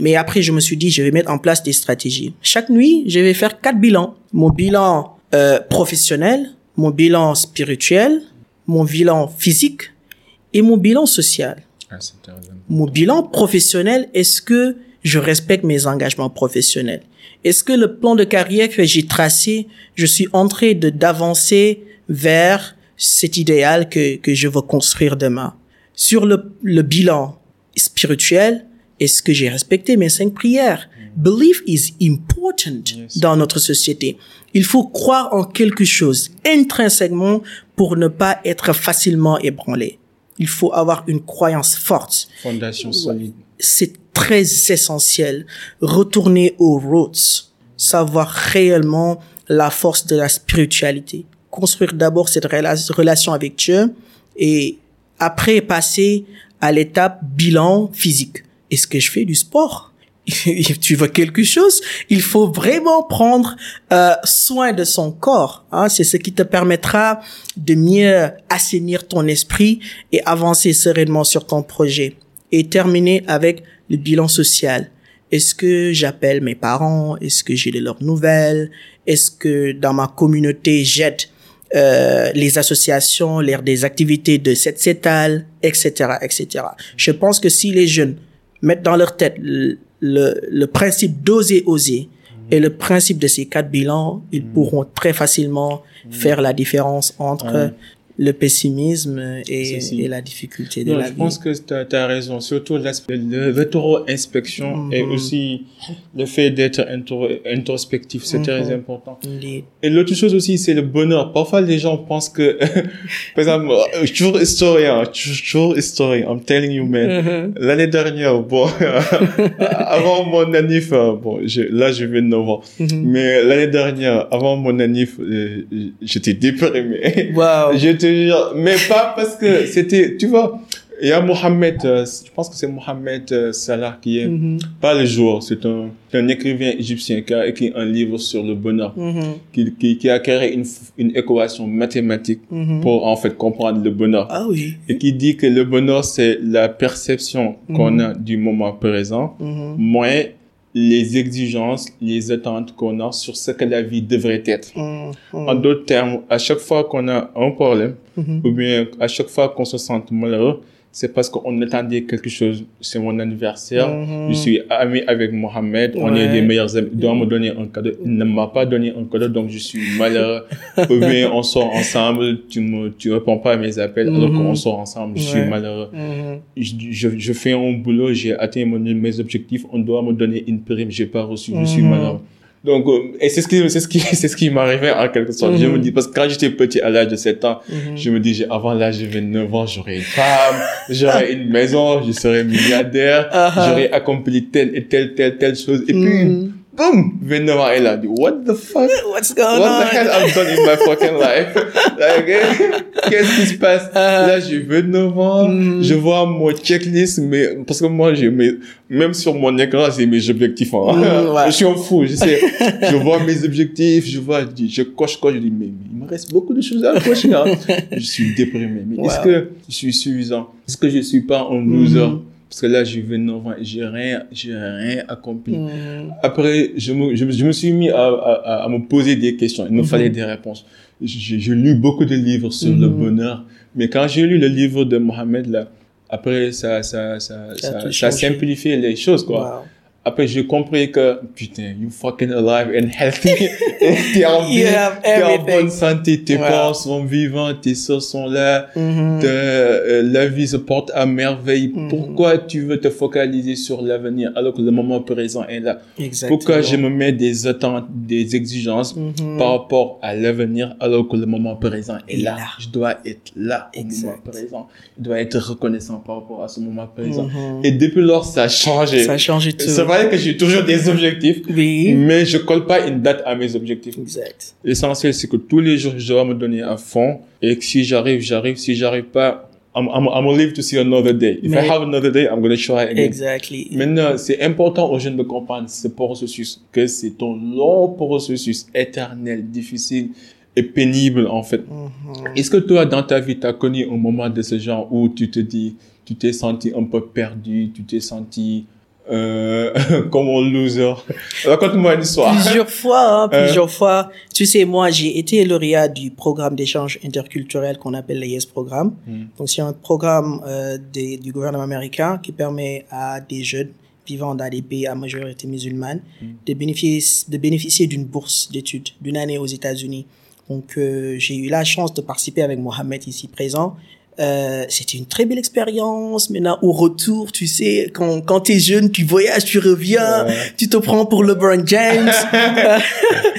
Mais après, je me suis dit, je vais mettre en place des stratégies. Chaque nuit, je vais faire quatre bilans. Mon bilan euh, professionnel, mon bilan spirituel, mon bilan physique et mon bilan social Ah, mon bilan professionnel, est-ce que je respecte mes engagements professionnels? Est-ce que le plan de carrière que j'ai tracé, je suis en train de d'avancer vers cet idéal que, que je veux construire demain? Sur le, le bilan spirituel, est-ce que j'ai respecté mes cinq prières Belief is important Yes. dans notre société. Il faut croire en quelque chose intrinsèquement pour ne pas être facilement ébranlé. Il faut avoir une croyance forte Fondation solide. c'est très essentiel. Retourner aux roots, savoir réellement la force de la spiritualité. Construire d'abord cette rela- relation avec Dieu et après passer à l'étape bilan physique. Est-ce que je fais du sport? Tu veux quelque chose, il faut vraiment prendre euh, soin de son corps. Hein? C'est ce qui te permettra de mieux assainir ton esprit et avancer sereinement sur ton projet. Et terminer avec le bilan social. Est-ce que j'appelle mes parents? Est-ce que j'ai de leurs nouvelles? Est-ce que dans ma communauté j'aide euh, les associations, les, des activités de cette CETAL, etc., etc. Je pense que si les jeunes mettent dans leur tête le, le, le principe d'oser oser et le principe de ces quatre bilans, ils pourront très facilement faire la différence entre. Le pessimisme et, et la difficulté de Non, la je vie. pense que tu as, raison. Surtout l'aspect de rétro-inspection et Mhm. aussi le fait d'être intro- introspectif, c'est très Mhm. important. Et l'autre chose aussi, c'est le bonheur. Parfois, les gens pensent que, par exemple, euh, toujours historien, toujours historien, I'm telling you, man. Mhm. L'année dernière, bon, avant mon anniv, euh, bon, je, là, je viens de novembre. Mais l'année dernière, avant mon anniv, euh, j'étais déprimé. Wow. Je jure, mais pas parce que c'était, tu vois, il y a Mohamed, euh, je pense que c'est Mohamed euh, Salah qui est, Mhm. pas le jour, c'est un, un écrivain égyptien qui a écrit un livre sur le bonheur, Mhm. qui, qui, qui a créé une, une équation mathématique Mhm. pour en fait comprendre le bonheur. Ah oui. Et qui dit que le bonheur, c'est la perception qu'on a du moment présent, moins les exigences, les attentes qu'on a sur ce que la vie devrait être. Mhm. En d'autres termes, à chaque fois qu'on a un problème, Mhm. ou bien à chaque fois qu'on se sent malheureux, c'est parce qu'on attendait quelque chose. C'est mon anniversaire, Mhm. je suis ami avec Mohamed, on est des meilleurs amis, il doit me donner un cadeau. Il ne m'a pas donné un cadeau, donc je suis malheureux. bien on sort ensemble, tu me, tu réponds pas à mes appels, alors Mhm. qu'on sort ensemble, je suis malheureux. Mhm. Je, je, je fais un boulot, j'ai atteint mon, mes objectifs, on doit me donner une prime, j'ai pas reçu, je suis malheureux. Donc, euh, et c'est ce qui, c'est ce qui, c'est ce qui m'arrivait en quelque sorte. Je Mhm. me dis, parce que quand j'étais petit, à l'âge de 7 ans, Mhm. je me dis, avant l'âge de 29 ans, j'aurais une femme, j'aurais une maison, je serais milliardaire, Ah-ha. j'aurais accompli telle et telle, telle, telle chose. Et puis, Boum, 29 ans, elle a dit, what the fuck? What's going What the hell on? I've done in my fucking life? Like, qu'est-ce qui se passe? Ah. Là, j'ai 29 ans, je vois mon checklist, mais, parce que moi, j'ai mes, même sur mon écran, j'ai mes objectifs, hein. Ouais. Je suis un fou, je sais. je vois mes objectifs, je vois, je coche, coche, je dis, mais, mais il me reste beaucoup de choses à cocher, hein. Je suis déprimé. Mais est-ce que je suis suffisant? Est-ce que je suis pas un loser? Mhm. Parce que là, j'ai 29 ans j'ai rien, j'ai rien accompli. Mhm. Après, je me, je, me- je me suis mis à, à, me poser des questions. Il me Mhm. fallait des réponses. J'ai lu beaucoup de livres sur le Mhm. bonheur. Mais quand j'ai lu le livre de Mohamed, là, après, ça, ça, ça, Ça simplifié les choses, quoi. Wow. Après, j'ai compris que, putain, you fucking alive and healthy. T'es en vie, t'es en bonne santé, tes Wow. parents sont vivants, tes soeurs sont là. Mhm. Te- euh, la vie se porte à merveille. Mhm. Pourquoi tu veux te focaliser sur l'avenir alors que le moment présent est là? Exactement. Pourquoi je me mets des attentes, des exigences Mhm. par rapport à l'avenir alors que le moment présent est là? là. Je dois être là au Exact. moment présent. Je dois être reconnaissant par rapport à ce moment présent. Et depuis lors, ça a changé. Ça a changé tout. Vrai que j'ai toujours des objectifs, Oui. mais je colle pas une date à mes objectifs. Exact. L'essentiel, c'est que tous les jours, je dois me donner à fond et que si j'arrive, j'arrive. Si j'arrive pas, I'm, I'm, I'm gonna live to see another day. If Mais- I have another day, I'm gonna try again. Exactly. Maintenant, c'est important aux jeunes de comprendre ce processus, que c'est un long processus éternel, difficile et pénible, en fait. Mhm. Est-ce que toi, dans ta vie, tu as connu un moment de ce genre où tu te dis, tu t'es senti un peu perdu, tu t'es senti euh, comme un loser Raconte-moi une histoire. Plusieurs fois, hein, Euh. plusieurs fois. Tu sais, moi, j'ai été lauréat du programme d'échange interculturel qu'on appelle le YES programme. Mm. Donc, c'est un programme euh, des- du gouvernement américain qui permet à des jeunes vivant dans des pays à majorité musulmane Mm. de bénéficier, de bénéficier d'une bourse d'études d'une année aux États-Unis. Donc, euh, j'ai eu la chance de participer avec Mohamed ici présent. Euh, c'était une très belle expérience. Maintenant, au retour, tu sais, quand, quand tu es jeune, tu voyages, tu reviens, Ouais. tu te prends pour LeBron James.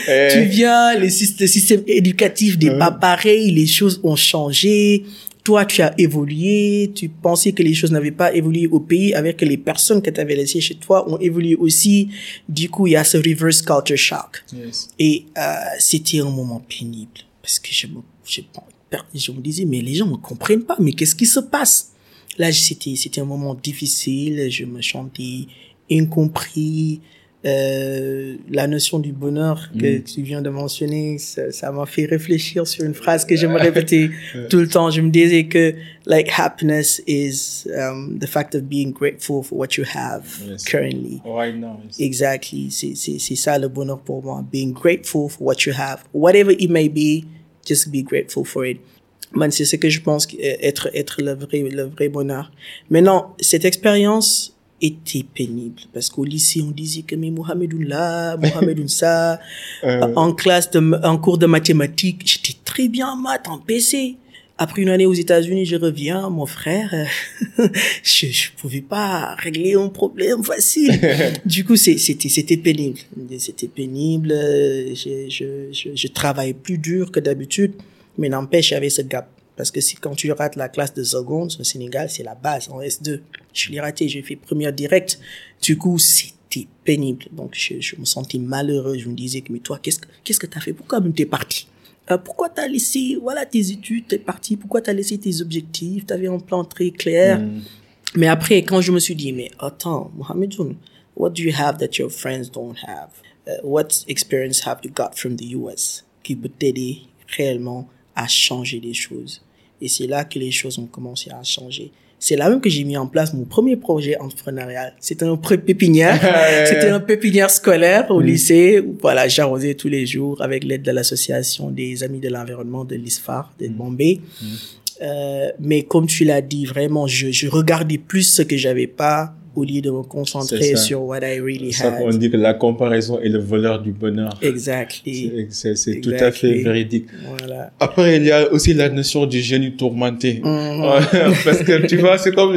Eh, tu viens, le, syst- le système éducatif n'est Ouais. pas pareil, les choses ont changé. Toi, tu as évolué, tu pensais que les choses n'avaient pas évolué au pays avec que les personnes que tu avais laissées chez toi ont évolué aussi. Du coup, il y a ce reverse culture shock. yes. Et euh, c'était un moment pénible parce que je me, je, je me disais, mais les gens ne comprennent pas, mais qu'est-ce qui se passe? Là, c'était c'était un moment difficile, je me sentais incompris. Euh, la notion du bonheur que Mm. tu viens de mentionner, ça ça m'a fait réfléchir sur une phrase que je me répétais tout le temps. Je me disais que like happiness is um, the fact of being grateful for what you have Yes. currently. Right now. yes. Exactly. C'est, c'est, c'est ça le bonheur pour moi. Being grateful for what you have. Whatever it may be, just be grateful for it. Man, c'est ce que je pense être, être le vrai, le vrai bonheur. Maintenant, cette expérience était pénible parce qu'au lycée, on disait que mais Mohamed là, Mohamed ça. Euh, En classe de, en cours de mathématiques, j'étais très bien en maths, en PC. Après une année aux États-Unis, je reviens, mon frère, euh, je, je pouvais pas régler un problème facile. du coup, c'était c'était pénible. C'était pénible. euh, Je, je, je, je travaillais plus dur que d'habitude, mais n'empêche, il y avait ce gap. Parce que si quand tu rates la classe de seconde au Sénégal, c'est la base en S2. Je l'ai raté, j'ai fait première directe. Du coup, c'était pénible. Donc, je, je me sentais malheureux. Je me disais que, mais toi, qu'est-ce que qu'est-ce que t'as fait? Pourquoi même t'es parti? Euh, pourquoi t'as laissé voilà tes études, t'es parti, pourquoi t'as laissé tes objectifs, t'avais un plan très clair? Mais après, quand je me suis dit, mais attends, Mohamed what do you have that your friends don't have? Uh, what experience have you got from the US qui peut t'aider réellement à changer les choses? Et c'est là que les choses ont commencé à changer. C'est là même que j'ai mis en place mon premier projet entrepreneurial. C'était un pépinière. C'était un pépinière scolaire au lycée où voilà, j'arrosais tous les jours avec l'aide de l'association des amis de l'environnement de l'ISFAR de Bombay. Euh, mais comme tu l'as dit, vraiment, je, je regardais plus ce que j'avais pas au lieu de me concentrer sur what I really C'est ça had. dit que la comparaison est le voleur du bonheur. Exactly. C'est- tout à fait véridique. Voilà. Après, il y a aussi la notion du génie tourmenté. Mhm. parce que tu vois, c'est comme,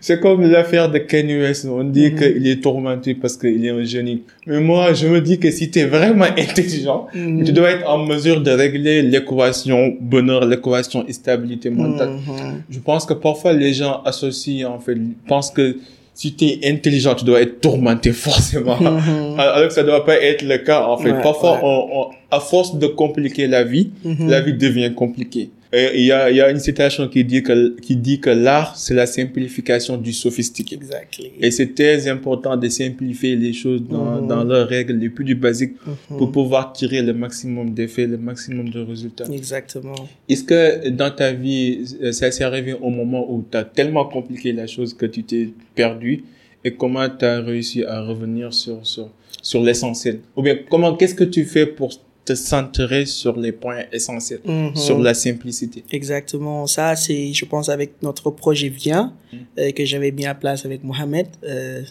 c'est comme l'affaire de Kanye West. On dit Mhm. qu'il est tourmenté parce qu'il est un génie. Mais moi, je me dis que si tu es vraiment intelligent, Mhm. tu dois être en mesure de régler l'équation bonheur, l'équation stabilité mentale. Mhm. Je pense que parfois les gens associent, en fait, pensent que si tu es intelligent, tu dois être tourmenté forcément. Mhm. Alors que ça ne doit pas être le cas, en fait. Ouais, parfois, ouais. on, on- à force de compliquer la vie, Mhm. la vie devient compliquée. Et il y a, il y a une citation qui dit que, qui dit que l'art, c'est la simplification du sophistiqué. Exactly. Et c'est très important de simplifier les choses dans, Mhm. dans leurs règles les plus basiques Mhm. pour pouvoir tirer le maximum d'effets, le maximum de résultats. Exactement. Est-ce que dans ta vie, euh, ça s'est arrivé au moment où tu as tellement compliqué la chose que tu t'es perdu et comment tu as réussi à revenir sur, sur, sur l'essentiel? Ou bien, comment, qu'est-ce que tu fais pour te centrer sur les points essentiels, Mhm. sur la simplicité? Exactement. Ça, c'est, je pense, avec notre projet Vient, euh, que j'avais mis en place avec Mohamed. Euh,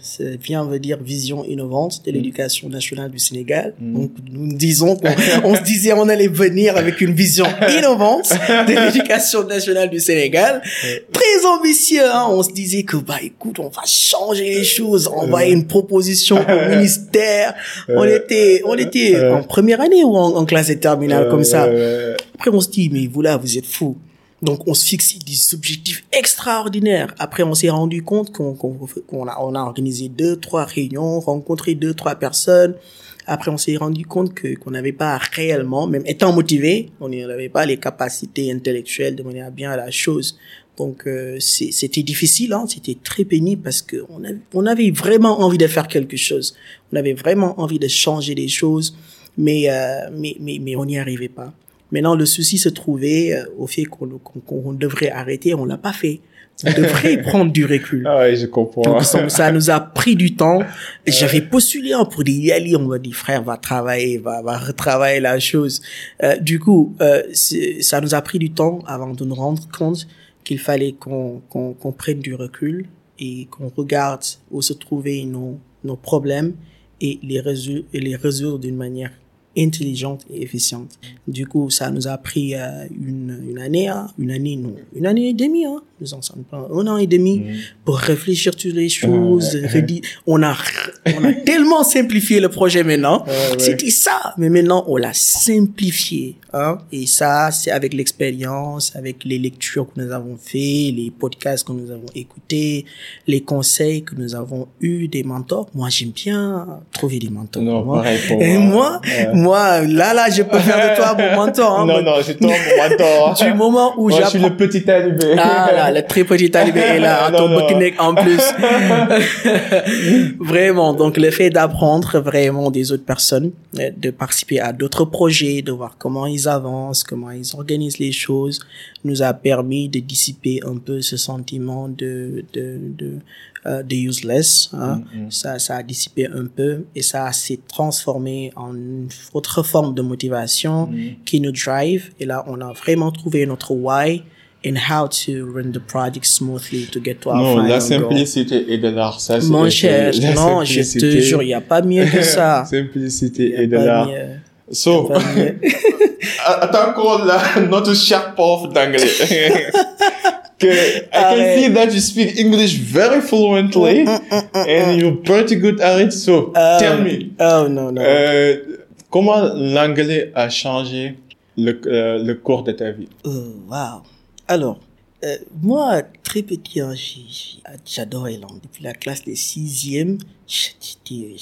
Vient veut dire vision innovante de l'éducation nationale du Sénégal. Mm. Donc, nous disons qu'on on se disait on allait venir avec une vision innovante de l'éducation nationale du Sénégal. Très ambitieux, hein. On se disait que, bah, écoute, on va changer les choses. On va une proposition au ministère. On était, on était en première année ou en, en classe de terminale comme ça. Euh, Après, on se dit, mais vous là, vous êtes fous. Donc, on se fixe des objectifs extraordinaires. Après, on s'est rendu compte qu'on a, on a organisé deux, trois réunions, rencontré deux, trois personnes. Après, on s'est rendu compte que qu'on n'avait pas réellement, même étant motivé, on n'avait pas les capacités intellectuelles de mener à bien la chose. Donc, euh, c'était difficile, hein, c'était très pénible parce que on avait vraiment envie de faire quelque chose. On avait vraiment envie de changer les choses, mais euh, mais mais mais on n'y arrivait pas. Maintenant, le souci se trouvait euh, au fait qu'on qu'on qu'on devrait arrêter, on l'a pas fait. On devrait prendre du recul. Ah ouais, je comprends. Donc ça, ça nous a pris du temps. J'avais postulé hein, pour y aller. On m'a dit frère va travailler, va va retravailler la chose. Euh, du coup, euh, ça nous a pris du temps avant de nous rendre compte qu'il fallait qu'on qu'on qu'on prenne du recul et qu'on regarde où se trouvaient nos nos problèmes et les résoudre et les résoudre d'une manière intelligente et efficiente. Du coup, ça nous a pris euh, une, une année, hein, une année, non, une année et demie, hein, nous en sommes pas, un an et demi pour réfléchir sur les choses. On a, on a tellement simplifié le projet maintenant. C'était ça, mais maintenant on l'a simplifié, hein? Et ça, c'est avec l'expérience, avec les lectures que nous avons fait, les podcasts que nous avons écoutés, les conseils que nous avons eus des mentors. Moi, j'aime bien trouver des mentors. Non, moi. pareil pour Et moi. moi, là, là, je peux faire de toi mon mentor. Hein, non, Moi, non, c'est toi mon mentor. Du moment où Moi, je suis j'apprends. le petit talibé. Ah là, le très petit talibé est là, Non, ton non. bokinek en plus. vraiment, donc le fait d'apprendre vraiment des autres personnes, de participer à d'autres projets, de voir comment ils avancent, comment ils organisent les choses, nous a permis de dissiper un peu ce sentiment de de de, euh, de useless. Hein. Ça ça a dissipé un peu et ça s'est transformé en une autre forme de motivation qui nous drive. Et là, on a vraiment trouvé notre why in how to run the project smoothly to get to our Non, final la goal. simplicité est de l'art. Ça, c'est- Mon cher, non, je te jure, il n'y a pas mieux que ça. simplicité et de l'art. So, attends encore là, notre cher prof d'anglais. I can see that you speak English very fluently and you're pretty good at it. So, tell me, Oh non, non. euh, comment l'anglais a changé le, euh, le cours de ta vie? Oh, wow. Alors, euh, moi, très petit, hein, j'adorais langue. Depuis la classe de sixième, j'étais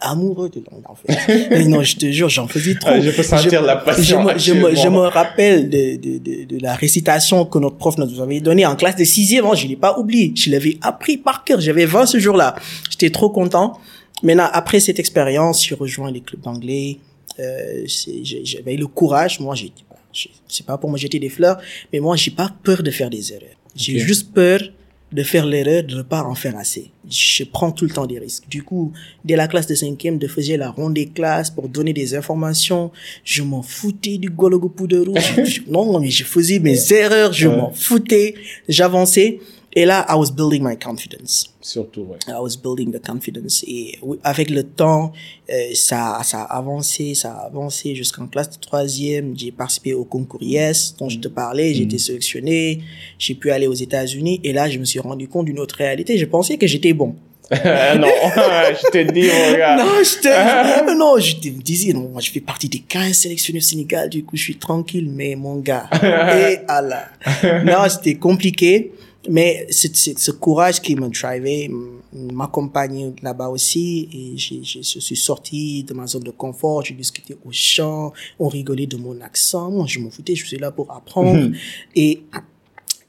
amoureux de langue, en fait. Mais non, je te jure, j'en faisais trop. Ah, je peux sentir la passion Je me, je me, je actuellement. me rappelle de, de, de, de la récitation que notre prof nous avait donnée en classe de sixième. hein, je l'ai pas oublié. Je l'avais appris par cœur. J'avais 20 ce jour-là. J'étais trop content. Maintenant, après cette expérience, j'ai rejoint les clubs d'anglais. Euh, j'avais le courage. Moi, j'ai, j'ai- c'est pas pour me jeter des fleurs, mais moi, j'ai pas peur de faire des erreurs. J'ai juste peur de faire l'erreur, de ne pas en faire assez. Je prends tout le temps des risques. Du coup, dès la classe de cinquième, je faisais la ronde des classes pour donner des informations. Je m'en foutais du gologo poudreux. Je- je- non, mais je faisais mes erreurs, je m'en foutais. J'avançais. Et là, I was building my confidence. Surtout, ouais. I was building the confidence. Et avec le temps euh, ça ça a avancé ça a avancé jusqu'en classe de troisième. J'ai participé au concours IES dont je te parlais. J'ai été sélectionné. J'ai pu aller aux États-Unis. Et là je me suis rendu compte d'une autre réalité. Je pensais que j'étais bon. Non, je te dis, mon gars. non je te non je te disais non moi je fais partie des 15 sélectionnés au Sénégal. Du coup je suis tranquille mais mon gars. Et Allah non c'était compliqué mais c'est c'est ce courage qui me drivait m'accompagnait là-bas aussi et j'ai j'ai- je suis sorti de ma zone de confort j'ai discuté au champ on rigolait de mon accent moi je m'en foutais je suis là pour apprendre et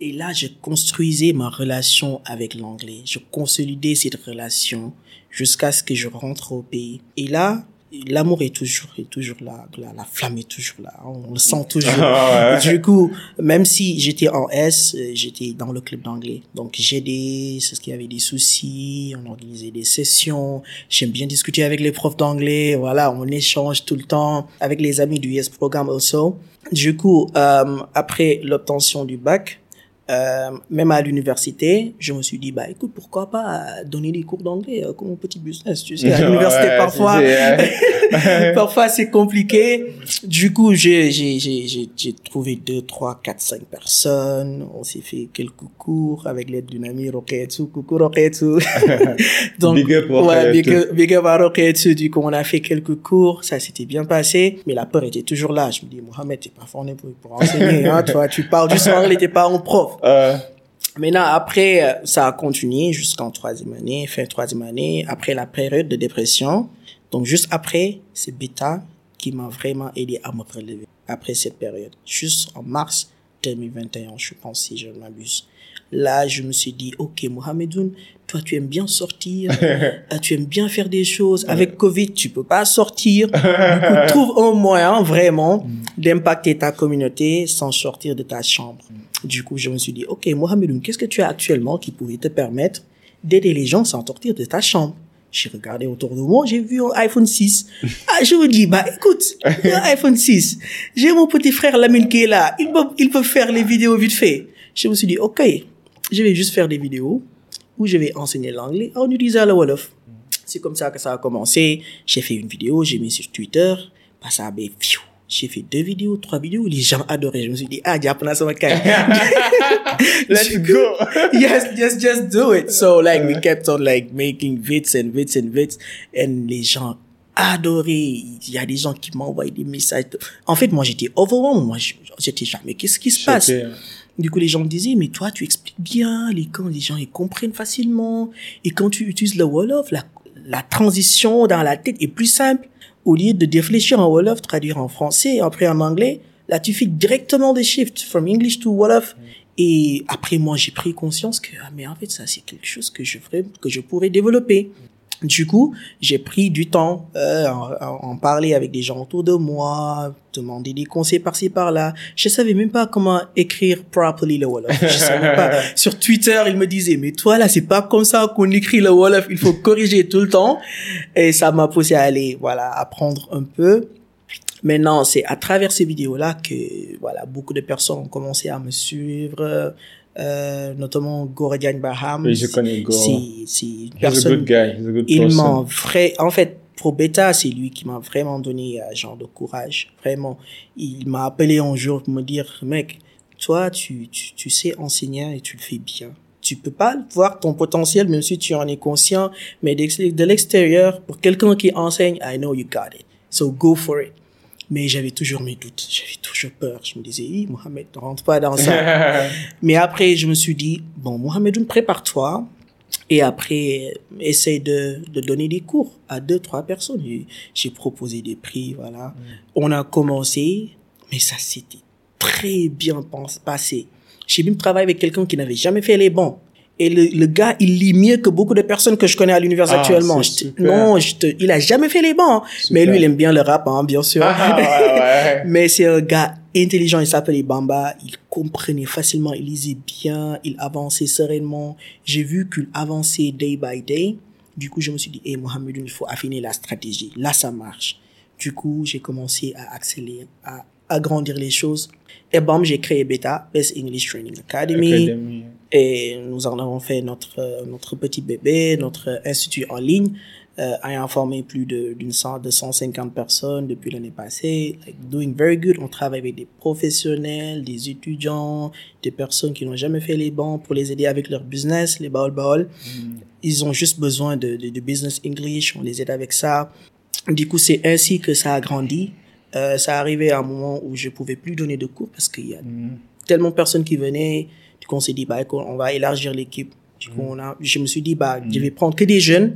et là, je construisais ma relation avec l'anglais. Je consolidais cette relation jusqu'à ce que je rentre au pays. Et là, l'amour est toujours, est toujours là. La, la flamme est toujours là. On le sent toujours. Ah ouais. Du coup, même si j'étais en S, euh, j'étais dans le club d'anglais. Donc, j'aidais, c'est ce qu'il y avait des soucis, on organisait des sessions. J'aime bien discuter avec les profs d'anglais. Voilà, on échange tout le temps avec les amis du Yes Programme aussi. Du coup, euh, après l'obtention du bac, euh, même à l'université, je me suis dit, bah écoute, pourquoi pas donner des cours d'anglais euh, comme un petit business, tu sais, à l'université Ouais, parfois. Parfois, c'est compliqué. Du coup, j'ai, j'ai, j'ai, j'ai, trouvé deux, trois, quatre, cinq personnes. On s'est fait quelques cours avec l'aide d'une amie, Roketu. Coucou, Roketu. Donc, Big up, ouais, big up, big up à Roketu. Du coup, on a fait quelques cours. Ça s'était bien passé. Mais la peur était toujours là. Je me dis, Mohamed, t'es pas formé pour, pour enseigner, hein. Toi, tu parles du anglais, t'es pas un prof. Euh, Maintenant, après, euh, ça a continué jusqu'en troisième année, fin troisième année, après la période de dépression. Donc, juste après, c'est Beta qui m'a vraiment aidé à me relever après cette période. Juste en mars 2021, je pense, si je ne m'abuse. Là, je me suis dit, OK, Mohamedoun, toi, tu aimes bien sortir, euh, tu aimes bien faire des choses. Avec Covid, tu peux pas sortir. Du coup, trouve un moyen vraiment d'impacter ta communauté sans sortir de ta chambre. Du coup, je me suis dit, OK, Mohamedoun, qu'est-ce que tu as actuellement qui pourrait te permettre d'aider les gens sans sortir de ta chambre? J'ai regardé autour de moi, j'ai vu un iPhone 6. Ah, je me dis, bah, écoute, un iPhone 6. J'ai mon petit frère Lamine qui est là. Il peut, il peut faire les vidéos vite fait. Je me suis dit, OK, je vais juste faire des vidéos où je vais enseigner l'anglais en utilisant le Wolof. C'est comme ça que ça a commencé. J'ai fait une vidéo, j'ai mis sur Twitter. Bah, ça a ben. J'ai fait deux vidéos, trois vidéos, les gens adoraient. Je me suis dit, ah, Japan, ça va let's go. yes, just, just do it. So, like, we kept on, like, making vids and vids and vids. And les gens adoraient. Il y a des gens qui m'envoyaient des messages. En fait, moi, j'étais overwhelmed. Moi, j'étais jamais, qu'est-ce qui se passe? Du coup, les gens me disaient, mais toi, tu expliques bien, les, quand les gens, ils comprennent facilement. Et quand tu utilises le Wolof, la, la transition dans la tête est plus simple. Au lieu de réfléchir en Wolof, traduire en français, après en anglais, là, tu fais directement des shifts from English to Wolof. Et après, moi, j'ai pris conscience que, ah, mais en fait, ça, c'est quelque chose que je ferais, que je pourrais développer. Du coup, j'ai pris du temps, euh, en, parler avec des gens autour de moi, demander des conseils par-ci par-là. Je savais même pas comment écrire properly le Wolof. Je savais pas. Sur Twitter, ils me disaient, mais toi là, c'est pas comme ça qu'on écrit le Wolof. Il faut corriger tout le temps. Et ça m'a poussé à aller, voilà, apprendre un peu. Maintenant, c'est à travers ces vidéos-là que, voilà, beaucoup de personnes ont commencé à me suivre, euh, notamment Gordian Baham. Oui, je connais Gore. C'est, c'est une He's a personne good guy. He's a good il m'en vrai en fait pour Beta, c'est lui qui m'a vraiment donné un genre de courage. Vraiment, il m'a appelé un jour pour me dire, mec, toi, tu, tu, tu sais enseigner et tu le fais bien. Tu peux pas voir ton potentiel, même si tu en es conscient, mais de l'extérieur, pour quelqu'un qui enseigne, I know you got it. So go for it. Mais j'avais toujours mes doutes, j'avais toujours peur. Je me disais, Mohamed, ne rentre pas dans ça. mais après, je me suis dit, bon, Mohamed, prépare-toi. Et après, essaye de, de donner des cours à deux, trois personnes. J'ai proposé des prix, voilà. On a commencé, mais ça s'était très bien passé. J'ai même travaillé avec quelqu'un qui n'avait jamais fait les bons. Et le, le, gars, il lit mieux que beaucoup de personnes que je connais à l'université Ah, actuellement. Je te- non, je te, il a jamais fait les bons. Mais lui, il aime bien le rap, hein, bien sûr. Ah, ouais, ouais. Mais c'est un gars intelligent, il s'appelait Bamba, il comprenait facilement, il lisait bien, il avançait sereinement. J'ai vu qu'il avançait day by day. Du coup, je me suis dit, hey, Mohamed, il faut affiner la stratégie. Là, ça marche. Du coup, j'ai commencé à accélérer, à agrandir les choses. Et bam, j'ai créé Beta, Best English Training Academy. Academy. Et nous en avons fait notre, euh, notre petit bébé, notre institut en ligne, euh, ayant formé plus de, d'une cent, de 150 personnes depuis l'année passée. Like, doing very good. On travaille avec des professionnels, des étudiants, des personnes qui n'ont jamais fait les bancs pour les aider avec leur business, les baol baol. Ils ont juste besoin de, de, de business English. On les aide avec ça. Du coup, c'est ainsi que ça a grandi. Euh, ça arrivait à un moment où je pouvais plus donner de cours parce qu'il y a tellement de personnes qui venaient. Du coup, on s'est dit, bah, écoute, on va élargir l'équipe. Du coup, on a, je me suis dit, bah, je vais prendre que des jeunes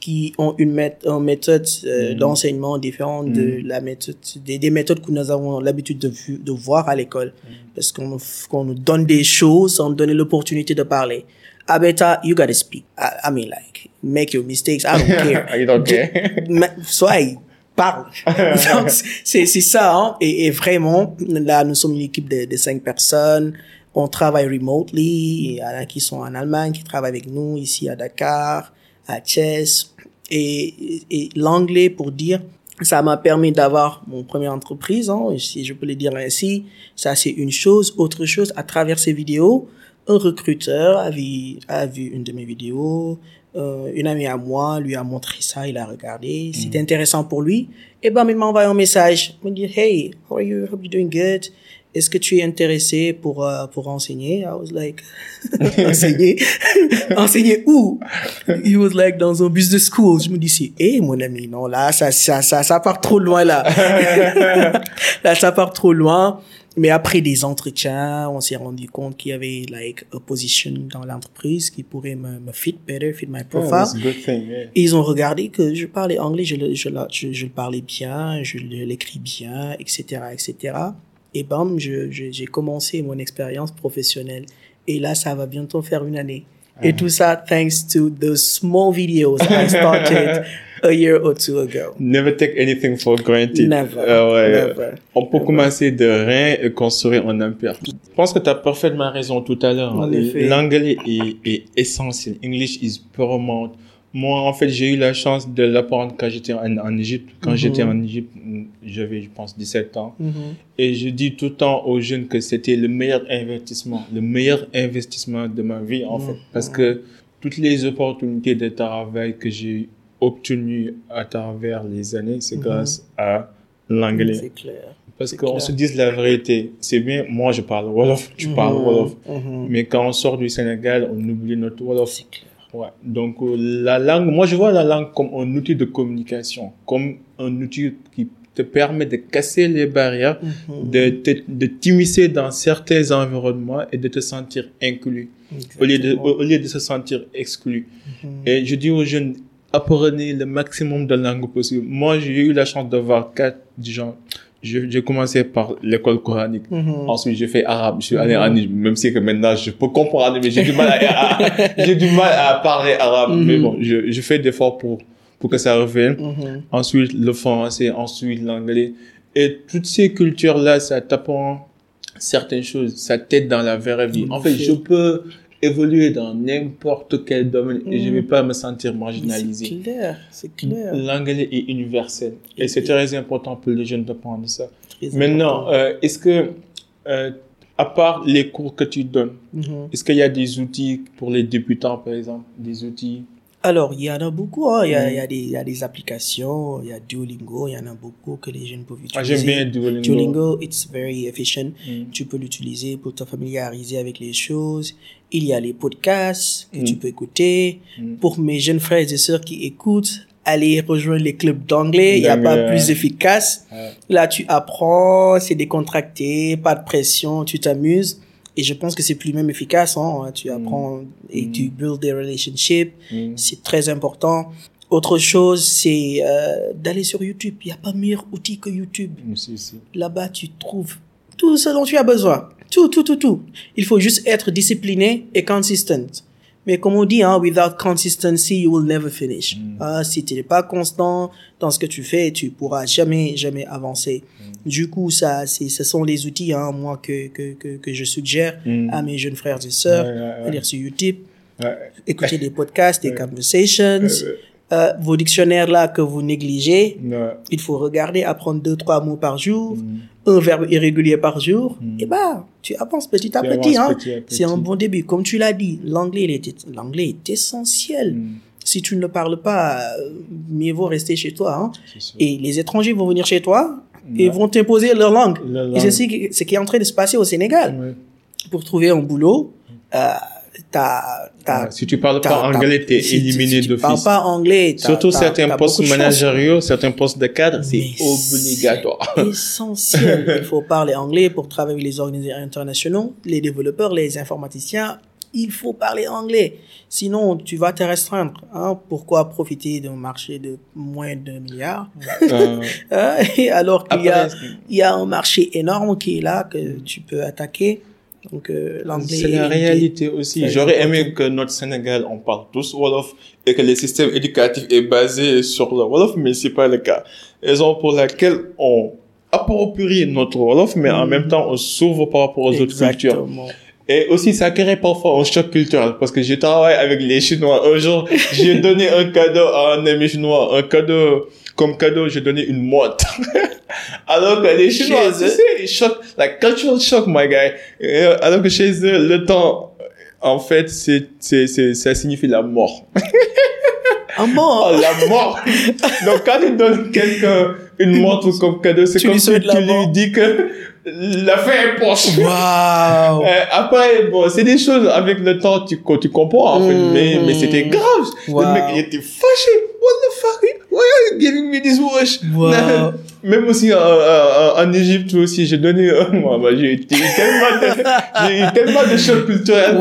qui ont une, mét- une méthode euh, d'enseignement différente de la méthode, des, des méthodes que nous avons l'habitude de, de voir à l'école. Parce qu'on qu'on nous donne des choses sans nous donner l'opportunité de parler. Ah, beta, you gotta speak. I, I mean, like, make your mistakes. I don't care. You don't care. Soit il parle. Donc, c'est c'est ça, hein. Et, et vraiment, là, nous sommes une équipe de, de cinq personnes. On travaille remotely. Il y en a qui sont en Allemagne, qui travaillent avec nous ici à Dakar, à Chess. Et, et l'anglais, pour dire, ça m'a permis d'avoir mon première entreprise, hein, si je peux le dire ainsi. Ça, c'est une chose. Autre chose, à travers ces vidéos, un recruteur a vu, a vu une de mes vidéos. Euh, une amie à moi lui a montré ça, il a regardé. C'était intéressant pour lui. Et ben, il m'a envoyé un message. Il m'a dit, Hey, how are you? Hope you're doing good. Est-ce que tu es intéressé pour, euh, pour enseigner? I was like, enseigner? enseigner où? He was like, dans un business school. Je me dis, c'est, eh, mon ami, non, là, ça, ça, ça, ça part trop loin, là. là, ça part trop loin. Mais après des entretiens, on s'est rendu compte qu'il y avait, like, a position dans l'entreprise qui pourrait me, me fit better, fit my Oh, profile. that's a good thing, yeah. Ils ont regardé que je parlais anglais, je le, je, je, je le parlais bien, je l'écris bien, etc., etc. Et bam, j'ai commencé mon expérience professionnelle. Et là, ça va bientôt faire une année. Et tout ça, thanks to the small videos I started a year or two ago. Never take anything for granted. Never, Ah ouais. never. On peut commencer de rien et construire un empire. Je pense que tu as parfaitement raison tout à l'heure. L'anglais est, est essentiel. English is paramount. Moi, en fait, j'ai eu la chance de l'apprendre quand j'étais en, en Égypte. Quand Mhm. j'étais en Égypte, j'avais, je pense, 17 ans. Mhm. Et je dis tout le temps aux jeunes que c'était le meilleur investissement, le meilleur investissement de ma vie, en fait. Parce que toutes les opportunités de travail que j'ai obtenues à travers les années, c'est grâce à l'anglais. C'est clair. Parce qu'on se dise la vérité. C'est bien, moi je parle Wolof, tu parles Mhm. Wolof. Mhm. Mais quand on sort du Sénégal, on oublie notre Wolof. C'est clair. Ouais. Donc euh, la langue, moi je vois la langue comme un outil de communication, comme un outil qui te permet de casser les barrières, Mhm. de de t'immiscer dans certains environnements et de te sentir inclus au lieu de, au, lieu de se sentir exclu. Mhm. Et je dis aux jeunes, apprenez le maximum de langues possible. Moi, j'ai eu la chance de voir quatre. Je- J'ai commencé par l'école coranique. Mhm. Ensuite, j'ai fait arabe. Je suis allé en Égypte, même si que maintenant je peux comprendre, mais j'ai du mal à, à- j'ai du mal à parler arabe. Mhm. Mais bon, je, je fais d'efforts pour, pour que ça revienne. Mhm. Ensuite, le français, ensuite l'anglais. Et toutes ces cultures-là, ça t'apprend certaines choses. Ça t'aide dans la vraie vie. En fait, je peux évoluer dans n'importe quel domaine et je Mhm. vais pas me sentir C'est marginalisé. clair, c'est clair. L'anglais est universel. Et Et- c'est très important pour les jeunes d'apprendre ça. Maintenant, euh, est-ce que, euh, à part les cours que tu donnes, Mhm. est-ce qu'il y a des outils pour les débutants, par exemple, des outils Alors, il y en a beaucoup. hein. Il y, a, Mm. il y, a des- il y a des applications, il y a Duolingo, il y en a beaucoup que les jeunes peuvent utiliser. Ah, j'aime bien Duolingo. Duolingo, it's very efficient. Mm. Tu peux l'utiliser pour te familiariser avec les choses. Il y a les podcasts que Mm. tu peux écouter. Mm. Pour mes jeunes frères et sœurs qui écoutent, allez rejoindre les clubs d'anglais. Il n'y a pas plus efficace. Là, tu apprends, c'est décontracté, pas de pression, tu t'amuses. Et je pense que c'est plus même efficace. Hein. Tu apprends et tu build des relationships. Mm. C'est très important. Autre chose, c'est euh, d'aller sur YouTube. Il n'y a pas meilleur outil que YouTube. Mm, si, si. Là-bas, tu trouves tout ce dont tu as besoin. Tout, tout, tout, tout. Il faut juste être discipliné et consistent. Mais comme on dit, hein, without consistency, you will never finish. Ah, si tu n'es pas constant dans ce que tu fais, tu pourras jamais, jamais avancer. Du coup, ça, c'est, ce sont les outils, hein, moi, que, que, que, que je suggère Mm. à mes jeunes frères et sœurs. Ouais. Aller sur YouTube, Ouais. écouter des podcasts, des conversations, euh, vos dictionnaires là que vous négligez. Il faut regarder, apprendre deux, trois mots par jour, Mm. Un verbe irrégulier par jour. Mm. Et bah, tu avances petit à Tu petit, hein. petit. C'est un bon début. Comme tu l'as dit, l'anglais, est, l'anglais est essentiel. Mm. Si tu ne le parles pas, euh, mieux vaut rester chez toi, hein. Et les étrangers vont venir chez toi et Ouais. vont t'imposer leur langue. La Et langue. c'est ce qui, ce qui est en train de se passer au Sénégal. Ouais. Pour trouver un boulot, euh, t'as, t'as, Si tu parles pas anglais, t'es si- éliminé si tu parles d'office. pas anglais, t'as- Surtout t'as- certains t'as postes de managériaux, certains postes de cadre, c'est obligatoire. essentiel. Il faut parler anglais pour travailler avec les organisateurs internationaux, les développeurs, les informaticiens. Il faut parler anglais. Sinon, tu vas te restreindre. Hein? Pourquoi profiter d'un marché de moins d'un milliard? Euh, hein? Alors qu'il y a, il y a un marché énorme qui est là, que tu peux attaquer. Donc, euh, l'anglais. C'est la réalité aussi. J'aurais aimé que notre Sénégal, on parle tous Wolof et que le système éducatif est basé sur le Wolof, mais c'est pas le cas. Raison pour laquelle on approprie notre Wolof, mais en même temps, on s'ouvre par rapport aux autres cultures. Et aussi, ça crée parfois un choc culturel parce que je travaille avec les Chinois. Un jour, j'ai donné un cadeau à un ami chinois. Un cadeau, comme cadeau, j'ai donné une motte. Alors que les Chinois, tu sais, choc, like cultural shock, my guy. Euh, alors que chez eux, le temps, en fait, c'est, c'est, c'est, ça signifie la mort. Ah bon? Oh, la mort! Donc, quand tu donnes quelqu'un une montre comme cadeau, c'est comme si tu la lui mort. dis que la fin est proche. Waouh! Euh, après, bon, c'est des choses avec le temps tu, tu comprends en fait, Mm. mais, mais c'était grave. Wow. Le mec il était fâché. Why are you giving me this wash? Wow. Même aussi en, en, en Égypte aussi, j'ai donné, euh, moi, bah, j'ai été tellement de, j'ai eu tellement de chocs culturels.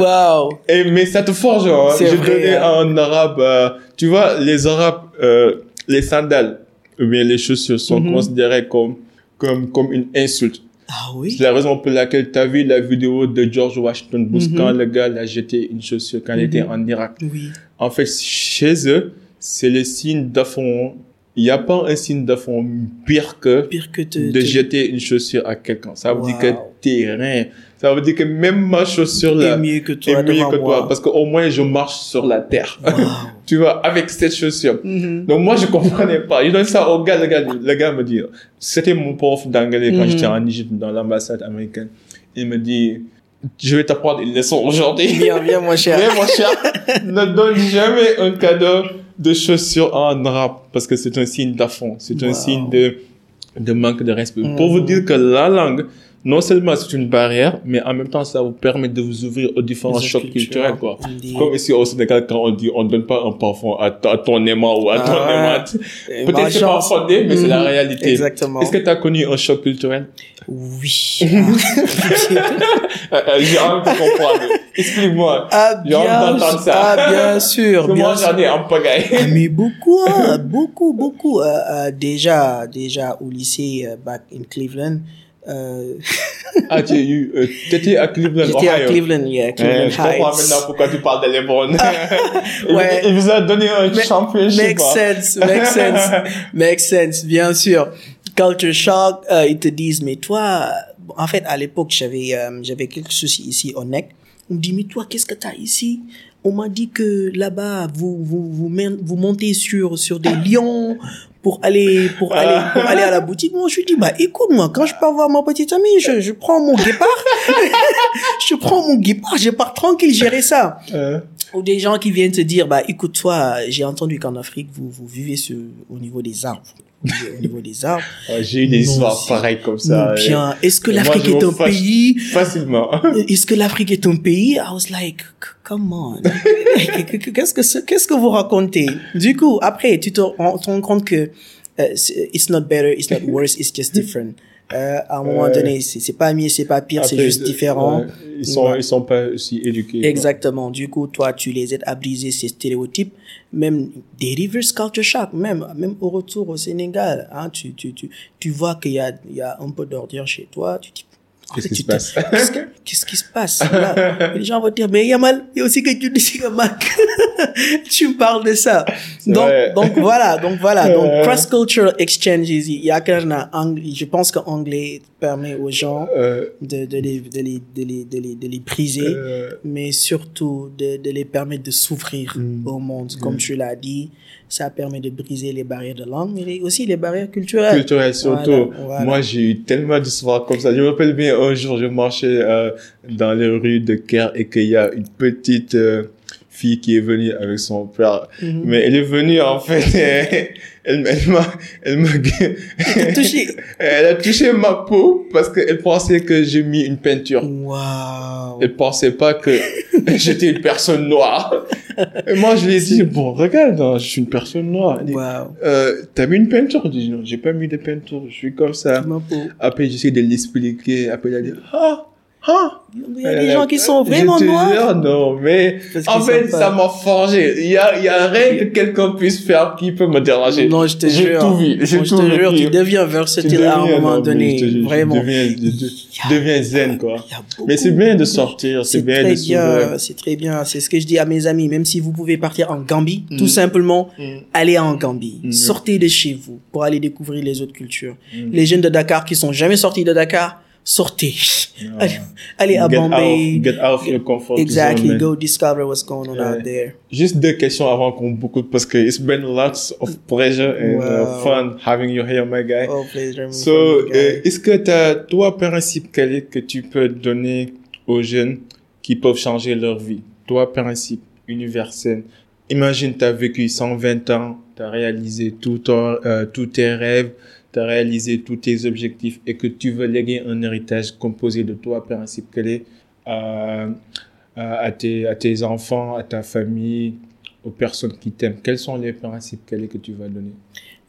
Et, mais ça te forge, hein. J'ai donné hein. en arabe, euh, tu vois, les arabes, euh, les sandales, ou bien les chaussures sont Mhm. considérées comme, comme, comme une insulte. Ah oui? C'est la raison pour laquelle tu as vu la vidéo de George Washington Bush Mhm. quand le gars l'a jeté une chaussure quand il était en Irak. Oui. En fait, chez eux, c'est le signe d'affront. Il n'y a pas un signe d'affront pire que Pire que te, de te- jeter une chaussure à quelqu'un. Ça veut dire Wow. que t'es rien. Ça veut dire que même ma chaussure est là mieux que toi est mieux que toi. Parce qu'au moins, je marche sur la terre. Wow. tu vois, avec cette chaussure. Mhm. Donc moi je comprenais pas. Je donne ça au gars, le gars, le gars me dit, c'était mon prof d'anglais quand j'étais en Égypte dans l'ambassade américaine. Il me dit, je vais t'apprendre une leçon aujourd'hui. Bien, bien, mon cher. Mais mon cher, ne donne jamais un cadeau de chaussures en arabe parce que c'est un signe d'affront, c'est un signe de, de manque de respect. Pour vous dire que la langue, non seulement c'est une barrière, mais en même temps ça vous permet de vous ouvrir aux différents chocs culturels, quoi. Indeed. Comme ici au Sénégal, quand on dit on donne pas un parfum à, ton aimant ou à ton Ah. Et Peut-être c'est pas fondé, mais c'est la Mhm. réalité. Exactement. Est-ce que tu as connu un choc culturel? Oui. Euh, euh, J'ai envie de comprendre. Explique-moi. Ah, J'ai envie bien, d'entendre ça. ah, bien sûr. Parce que bien moi, j'en ai en pagaille? Ah, mais beaucoup, hein, beaucoup, beaucoup. Euh, euh, déjà, déjà au lycée, euh, back in Cleveland. Euh, Ah, tu eu, euh, t'étais à Cleveland, J'étais à. Cleveland, yeah, Eh, Cleveland je comprends maintenant pourquoi tu parles de LeBron. Ouais. il vous a donné un Ma- championship. Make hein. sense, make sense, make sense, bien sûr. Culture shock, euh, ils te disent, mais toi, en fait, à l'époque, j'avais, euh, j'avais quelques soucis ici au nec. On me dit, mais toi, qu'est-ce que t'as ici? On m'a dit que là-bas, vous, vous, vous, vous montez sur, sur des lions pour aller, pour aller, pour aller à la boutique. Moi, je lui dis, bah, écoute-moi, quand je pars voir ma petite amie, je, je prends mon guépard, je prends mon guépard, je pars tranquille gérer ça. Euh, Ou des gens qui viennent te dire, bah, écoute, toi, j'ai entendu qu'en Afrique, vous, vous vivez sur, au niveau des arbres. Au niveau des arbres. Ouais, J'ai eu des Non, histoires pareilles comme ça. Bien. Est-ce que moi, l'Afrique est un pays? Facilement. Est-ce que l'Afrique est un pays? I was like, come on. qu'est-ce que, ce- qu'est-ce que vous racontez? Du coup, après, tu te rends, te rends compte que, c'est- it's not better, it's not worse, it's just different. Euh, à un moment donné, c'est, c'est pas mieux, c'est pas pire, c'est Après, juste différent. ils sont, Ouais. ils sont pas aussi éduqués. quoi. Exactement. Du coup, toi, tu les aides à briser ces stéréotypes. Même des reverse culture shock, même, même au retour au Sénégal, hein, tu, tu, tu, tu vois qu'il y a, il y a un peu d'ordure chez toi, tu dis, en Qu'est-ce qui se passe? Qu'est-ce que- qu'est-ce qui se passe là? Les gens vont dire, mais Yamal, il y a aussi que tu dis que Mac. Tu me parles de ça. Donc, vrai. donc voilà, donc voilà. Donc, cross-cultural exchanges, il y a je pense que anglais permet aux gens Euh, de, de les, de les, de les, de les, de les briser euh, mais surtout de, de les permettre de s'ouvrir Mm. au monde. Comme tu l'as dit, ça permet de briser les barrières de langue, mais aussi les barrières culturelles. culturel surtout. Voilà, voilà. Moi, j'ai eu tellement d'histoires comme ça. Je me rappelle bien un jour, je marchais euh, dans les rues de Caire et qu'il y a une petite euh, fille qui est venue avec son père. Mhm. Mais elle est venue, en fait, elle, elle m'a, elle m'a, touché. elle a touché ma peau parce qu'elle pensait que j'ai mis une peinture. Waouh. Elle pensait pas que j'étais une personne noire. Et moi, je lui ai dit, bon, regarde, hein, je suis une personne noire. Elle dit, Waouh. euh, t'as mis une peinture? Je dis, non, j'ai pas mis de peinture, je suis comme ça. Ma peau. Après, j'essaie de l'expliquer. Après, elle a dit, ah, ah. Il y a des gens qui sont vraiment Je te noirs. jure, non, mais en fait, ça m'a forgé. Il y a, il y a rien que quelqu'un puisse faire qui peut me déranger. Non, je te J'ai jure. tout vu, je tout te jure, tu deviens versatile à un moment non, donné. je te jure, Vraiment. Je deviens, je, deviens zen, quoi. Beaucoup, Mais c'est bien de sortir, c'est bien très de bien, c'est très bien. C'est ce que je dis à mes amis. Même si vous pouvez partir en Gambie, Mm. tout simplement, Mm. allez en Gambie. Mm. Sortez de chez vous pour aller découvrir les autres cultures. Mm. Les jeunes de Dakar qui sont jamais sortis de Dakar, sortez. Non. Allez, à Get Bombay. out, get out of your comfort Exactly. zone. Go discover what's going on Ouais. out there. Juste deux questions avant qu'on boucle parce que it's been lots of pleasure and uh, fun having you here, my guy. Oh, pleasure. So, euh, est-ce que t'as, toi, principe quel que tu peux donner aux jeunes qui peuvent changer leur vie? Toi, principe universel. Imagine, t'as vécu 120 ans, t'as réalisé tout ton, euh, tous tes rêves, t'as réalisé tous tes objectifs et que tu veux léguer un héritage composé de toi, principe quel est, à, à, à tes, à tes enfants, à ta famille, aux personnes qui t'aiment. Quels sont les principes quels que tu vas donner?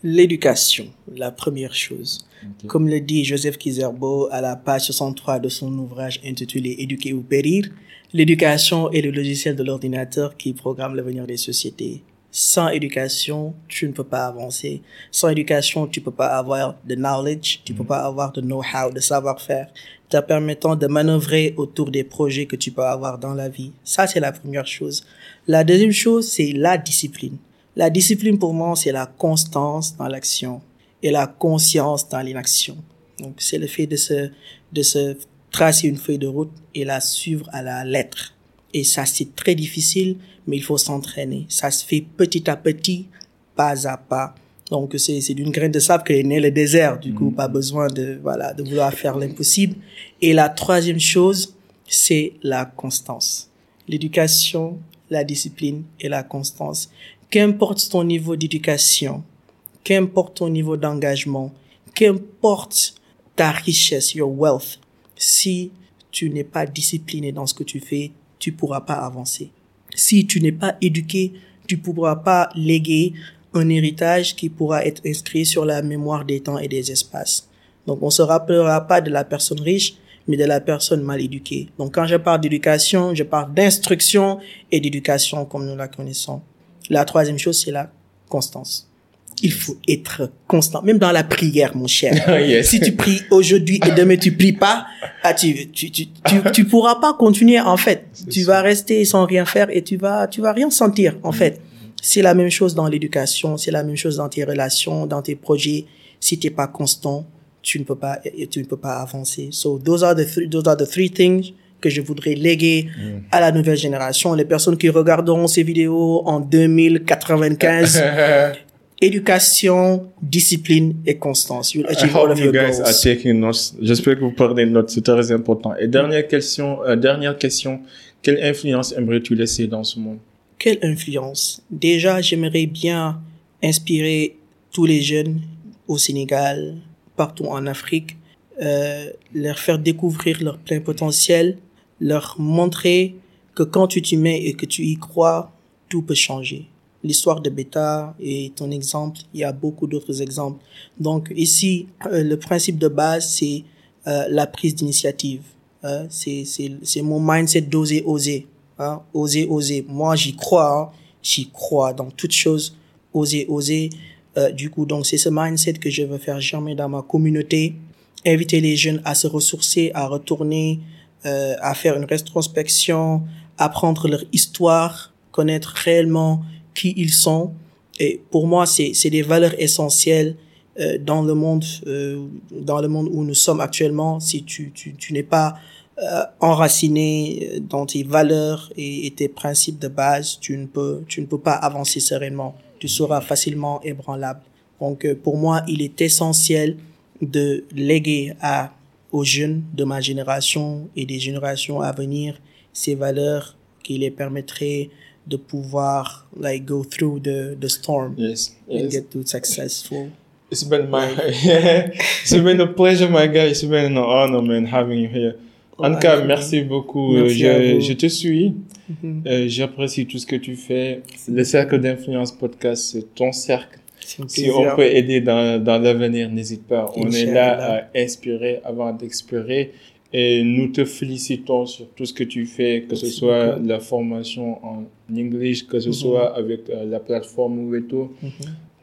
L'éducation, la première chose. Comme le dit Joseph Kizerbo à la page 63 de son ouvrage intitulé Éduquer ou périr, l'éducation est le logiciel de l'ordinateur qui programme l'avenir des sociétés. Sans éducation, tu ne peux pas avancer. Sans éducation, tu peux pas avoir de knowledge, tu peux pas avoir de know-how, de savoir-faire, te permettant de manœuvrer autour des projets que tu peux avoir dans la vie. Ça, c'est la première chose. La deuxième chose, c'est la discipline. La discipline, pour moi, c'est la constance dans l'action et la conscience dans l'inaction. Donc, c'est le fait de se, de se tracer une feuille de route et la suivre à la lettre. Et ça, c'est très difficile, mais il faut s'entraîner. Ça se fait petit à petit, pas à pas. Donc, c'est, c'est d'une graine de sable que est né le désert. Du coup, pas besoin de, voilà, de vouloir faire l'impossible. Et la troisième chose, c'est la constance. L'éducation, la discipline et la constance. Qu'importe ton niveau d'éducation, qu'importe ton niveau d'engagement, qu'importe ta richesse, your wealth, si tu n'es pas discipliné dans ce que tu fais, tu pourras pas avancer. Si tu n'es pas éduqué, tu pourras pas léguer un héritage qui pourra être inscrit sur la mémoire des temps et des espaces. Donc, on se rappellera pas de la personne riche, mais de la personne mal éduquée. Donc, quand je parle d'éducation, je parle d'instruction et d'éducation comme nous la connaissons. La troisième chose, c'est la constance. Il faut être constant, même dans la prière, mon cher. Yes. Si tu pries aujourd'hui et demain tu pries pas, ah, tu, tu, tu, tu, tu pourras pas continuer, en fait. Tu vas rester sans rien faire et tu vas, tu vas rien sentir, en fait. C'est la même chose dans l'éducation, c'est la même chose dans tes relations, dans tes projets. Si t'es pas constant, tu ne peux pas, tu ne peux pas avancer. So those are the three, those are the three things que je voudrais léguer à la nouvelle génération, les personnes qui regarderont ces vidéos en 2095. Éducation, discipline et constance. You'll I achieve all of you your guys are taking notes. J'espère que vous prenez notes, c'est très important. Et dernière question, euh, dernière question, quelle influence aimerais-tu laisser dans ce monde? quelle influence? Déjà, j'aimerais bien inspirer tous les jeunes au Sénégal, partout en Afrique, euh, leur faire découvrir leur plein potentiel, leur montrer que quand tu t'y mets et que tu y crois, tout peut changer. L'histoire de Beta est ton exemple. Il y a beaucoup d'autres exemples. Donc ici, euh, le principe de base, c'est euh, la prise d'initiative. Hein. c'est c'est mon mindset d'oser, oser. Hein. Oser, oser. Moi, j'y crois. Hein. J'y crois dans toute chose. Oser, oser. Euh, du coup, donc c'est ce mindset que je veux faire germer dans ma communauté. Inviter les jeunes à se ressourcer, à retourner, euh, à faire une rétrospection, apprendre leur histoire, connaître réellement qui ils sont. Et pour moi, c'est des valeurs essentielles euh, dans le monde euh, dans le monde où nous sommes actuellement. Si tu tu, tu n'es pas euh, enraciné dans tes valeurs et, et, tes principes de base, tu ne peux tu ne peux pas avancer sereinement. Tu seras facilement ébranlable. Donc euh, pour moi, il est essentiel de léguer à aux jeunes de ma génération et des générations à venir ces valeurs qui les permettraient de pouvoir like go through the the storm yes, and get to successful. It's been my it's been a pleasure, my guy. It's been an honor, man, having you here. En tout cas, merci beaucoup. Merci je, je te suis. Mhm. Euh, J'apprécie tout ce que tu fais. Le cercle d'influence podcast, c'est ton cercle. Si on peut aider dans, dans l'avenir, n'hésite pas. On est là à inspirer avant d'expirer. Et nous te félicitons sur tout ce que tu fais, que ce soit beaucoup. la formation en English, que ce Mhm. soit avec euh, la plateforme Oueto, Mhm.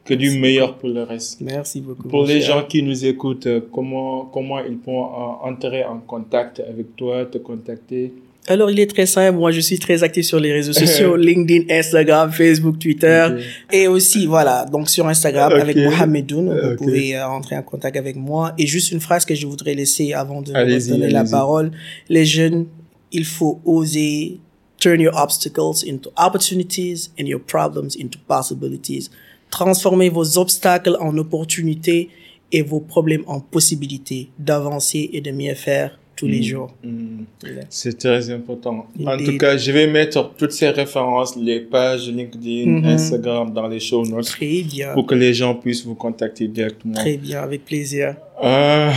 que du meilleur pour le reste. Merci beaucoup. Pour les cher. gens qui nous écoutent, euh, comment, comment ils pourront euh, entrer en contact avec toi, te contacter? Alors, il est très simple. Moi, je suis très actif sur les réseaux sociaux, LinkedIn, Instagram, Facebook, Twitter. Et aussi, voilà, donc sur Instagram, avec Mohamedoun, vous pouvez euh, entrer en contact avec moi. Et juste une phrase que je voudrais laisser avant de vous donner la parole. Les jeunes, il faut oser turn your obstacles into opportunities and your problems into possibilities. Transformez vos obstacles en opportunités et vos problèmes en possibilités d'avancer et de mieux faire tous les jours. Hmm. Voilà. C'est très important. En Indeed. tout cas, je vais mettre toutes ces références, les pages LinkedIn, Mhm. Instagram dans les show notes Très bien. pour que les gens puissent vous contacter directement. Très bien, avec plaisir. Uh,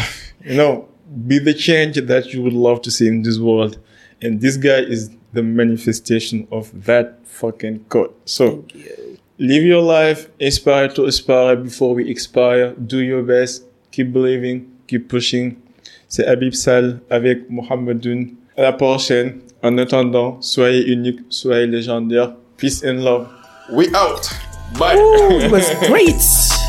you know, be the change that you would love to see in this world. And this guy is the manifestation of that fucking code. So, you. live your life, inspire to aspire before we expire. Do your best, keep believing, keep pushing. C'est Habib Sal avec Mohamedoun. À la prochaine. En attendant, soyez unique, soyez légendaire. Peace and love. We out. Bye. Ooh, it was great.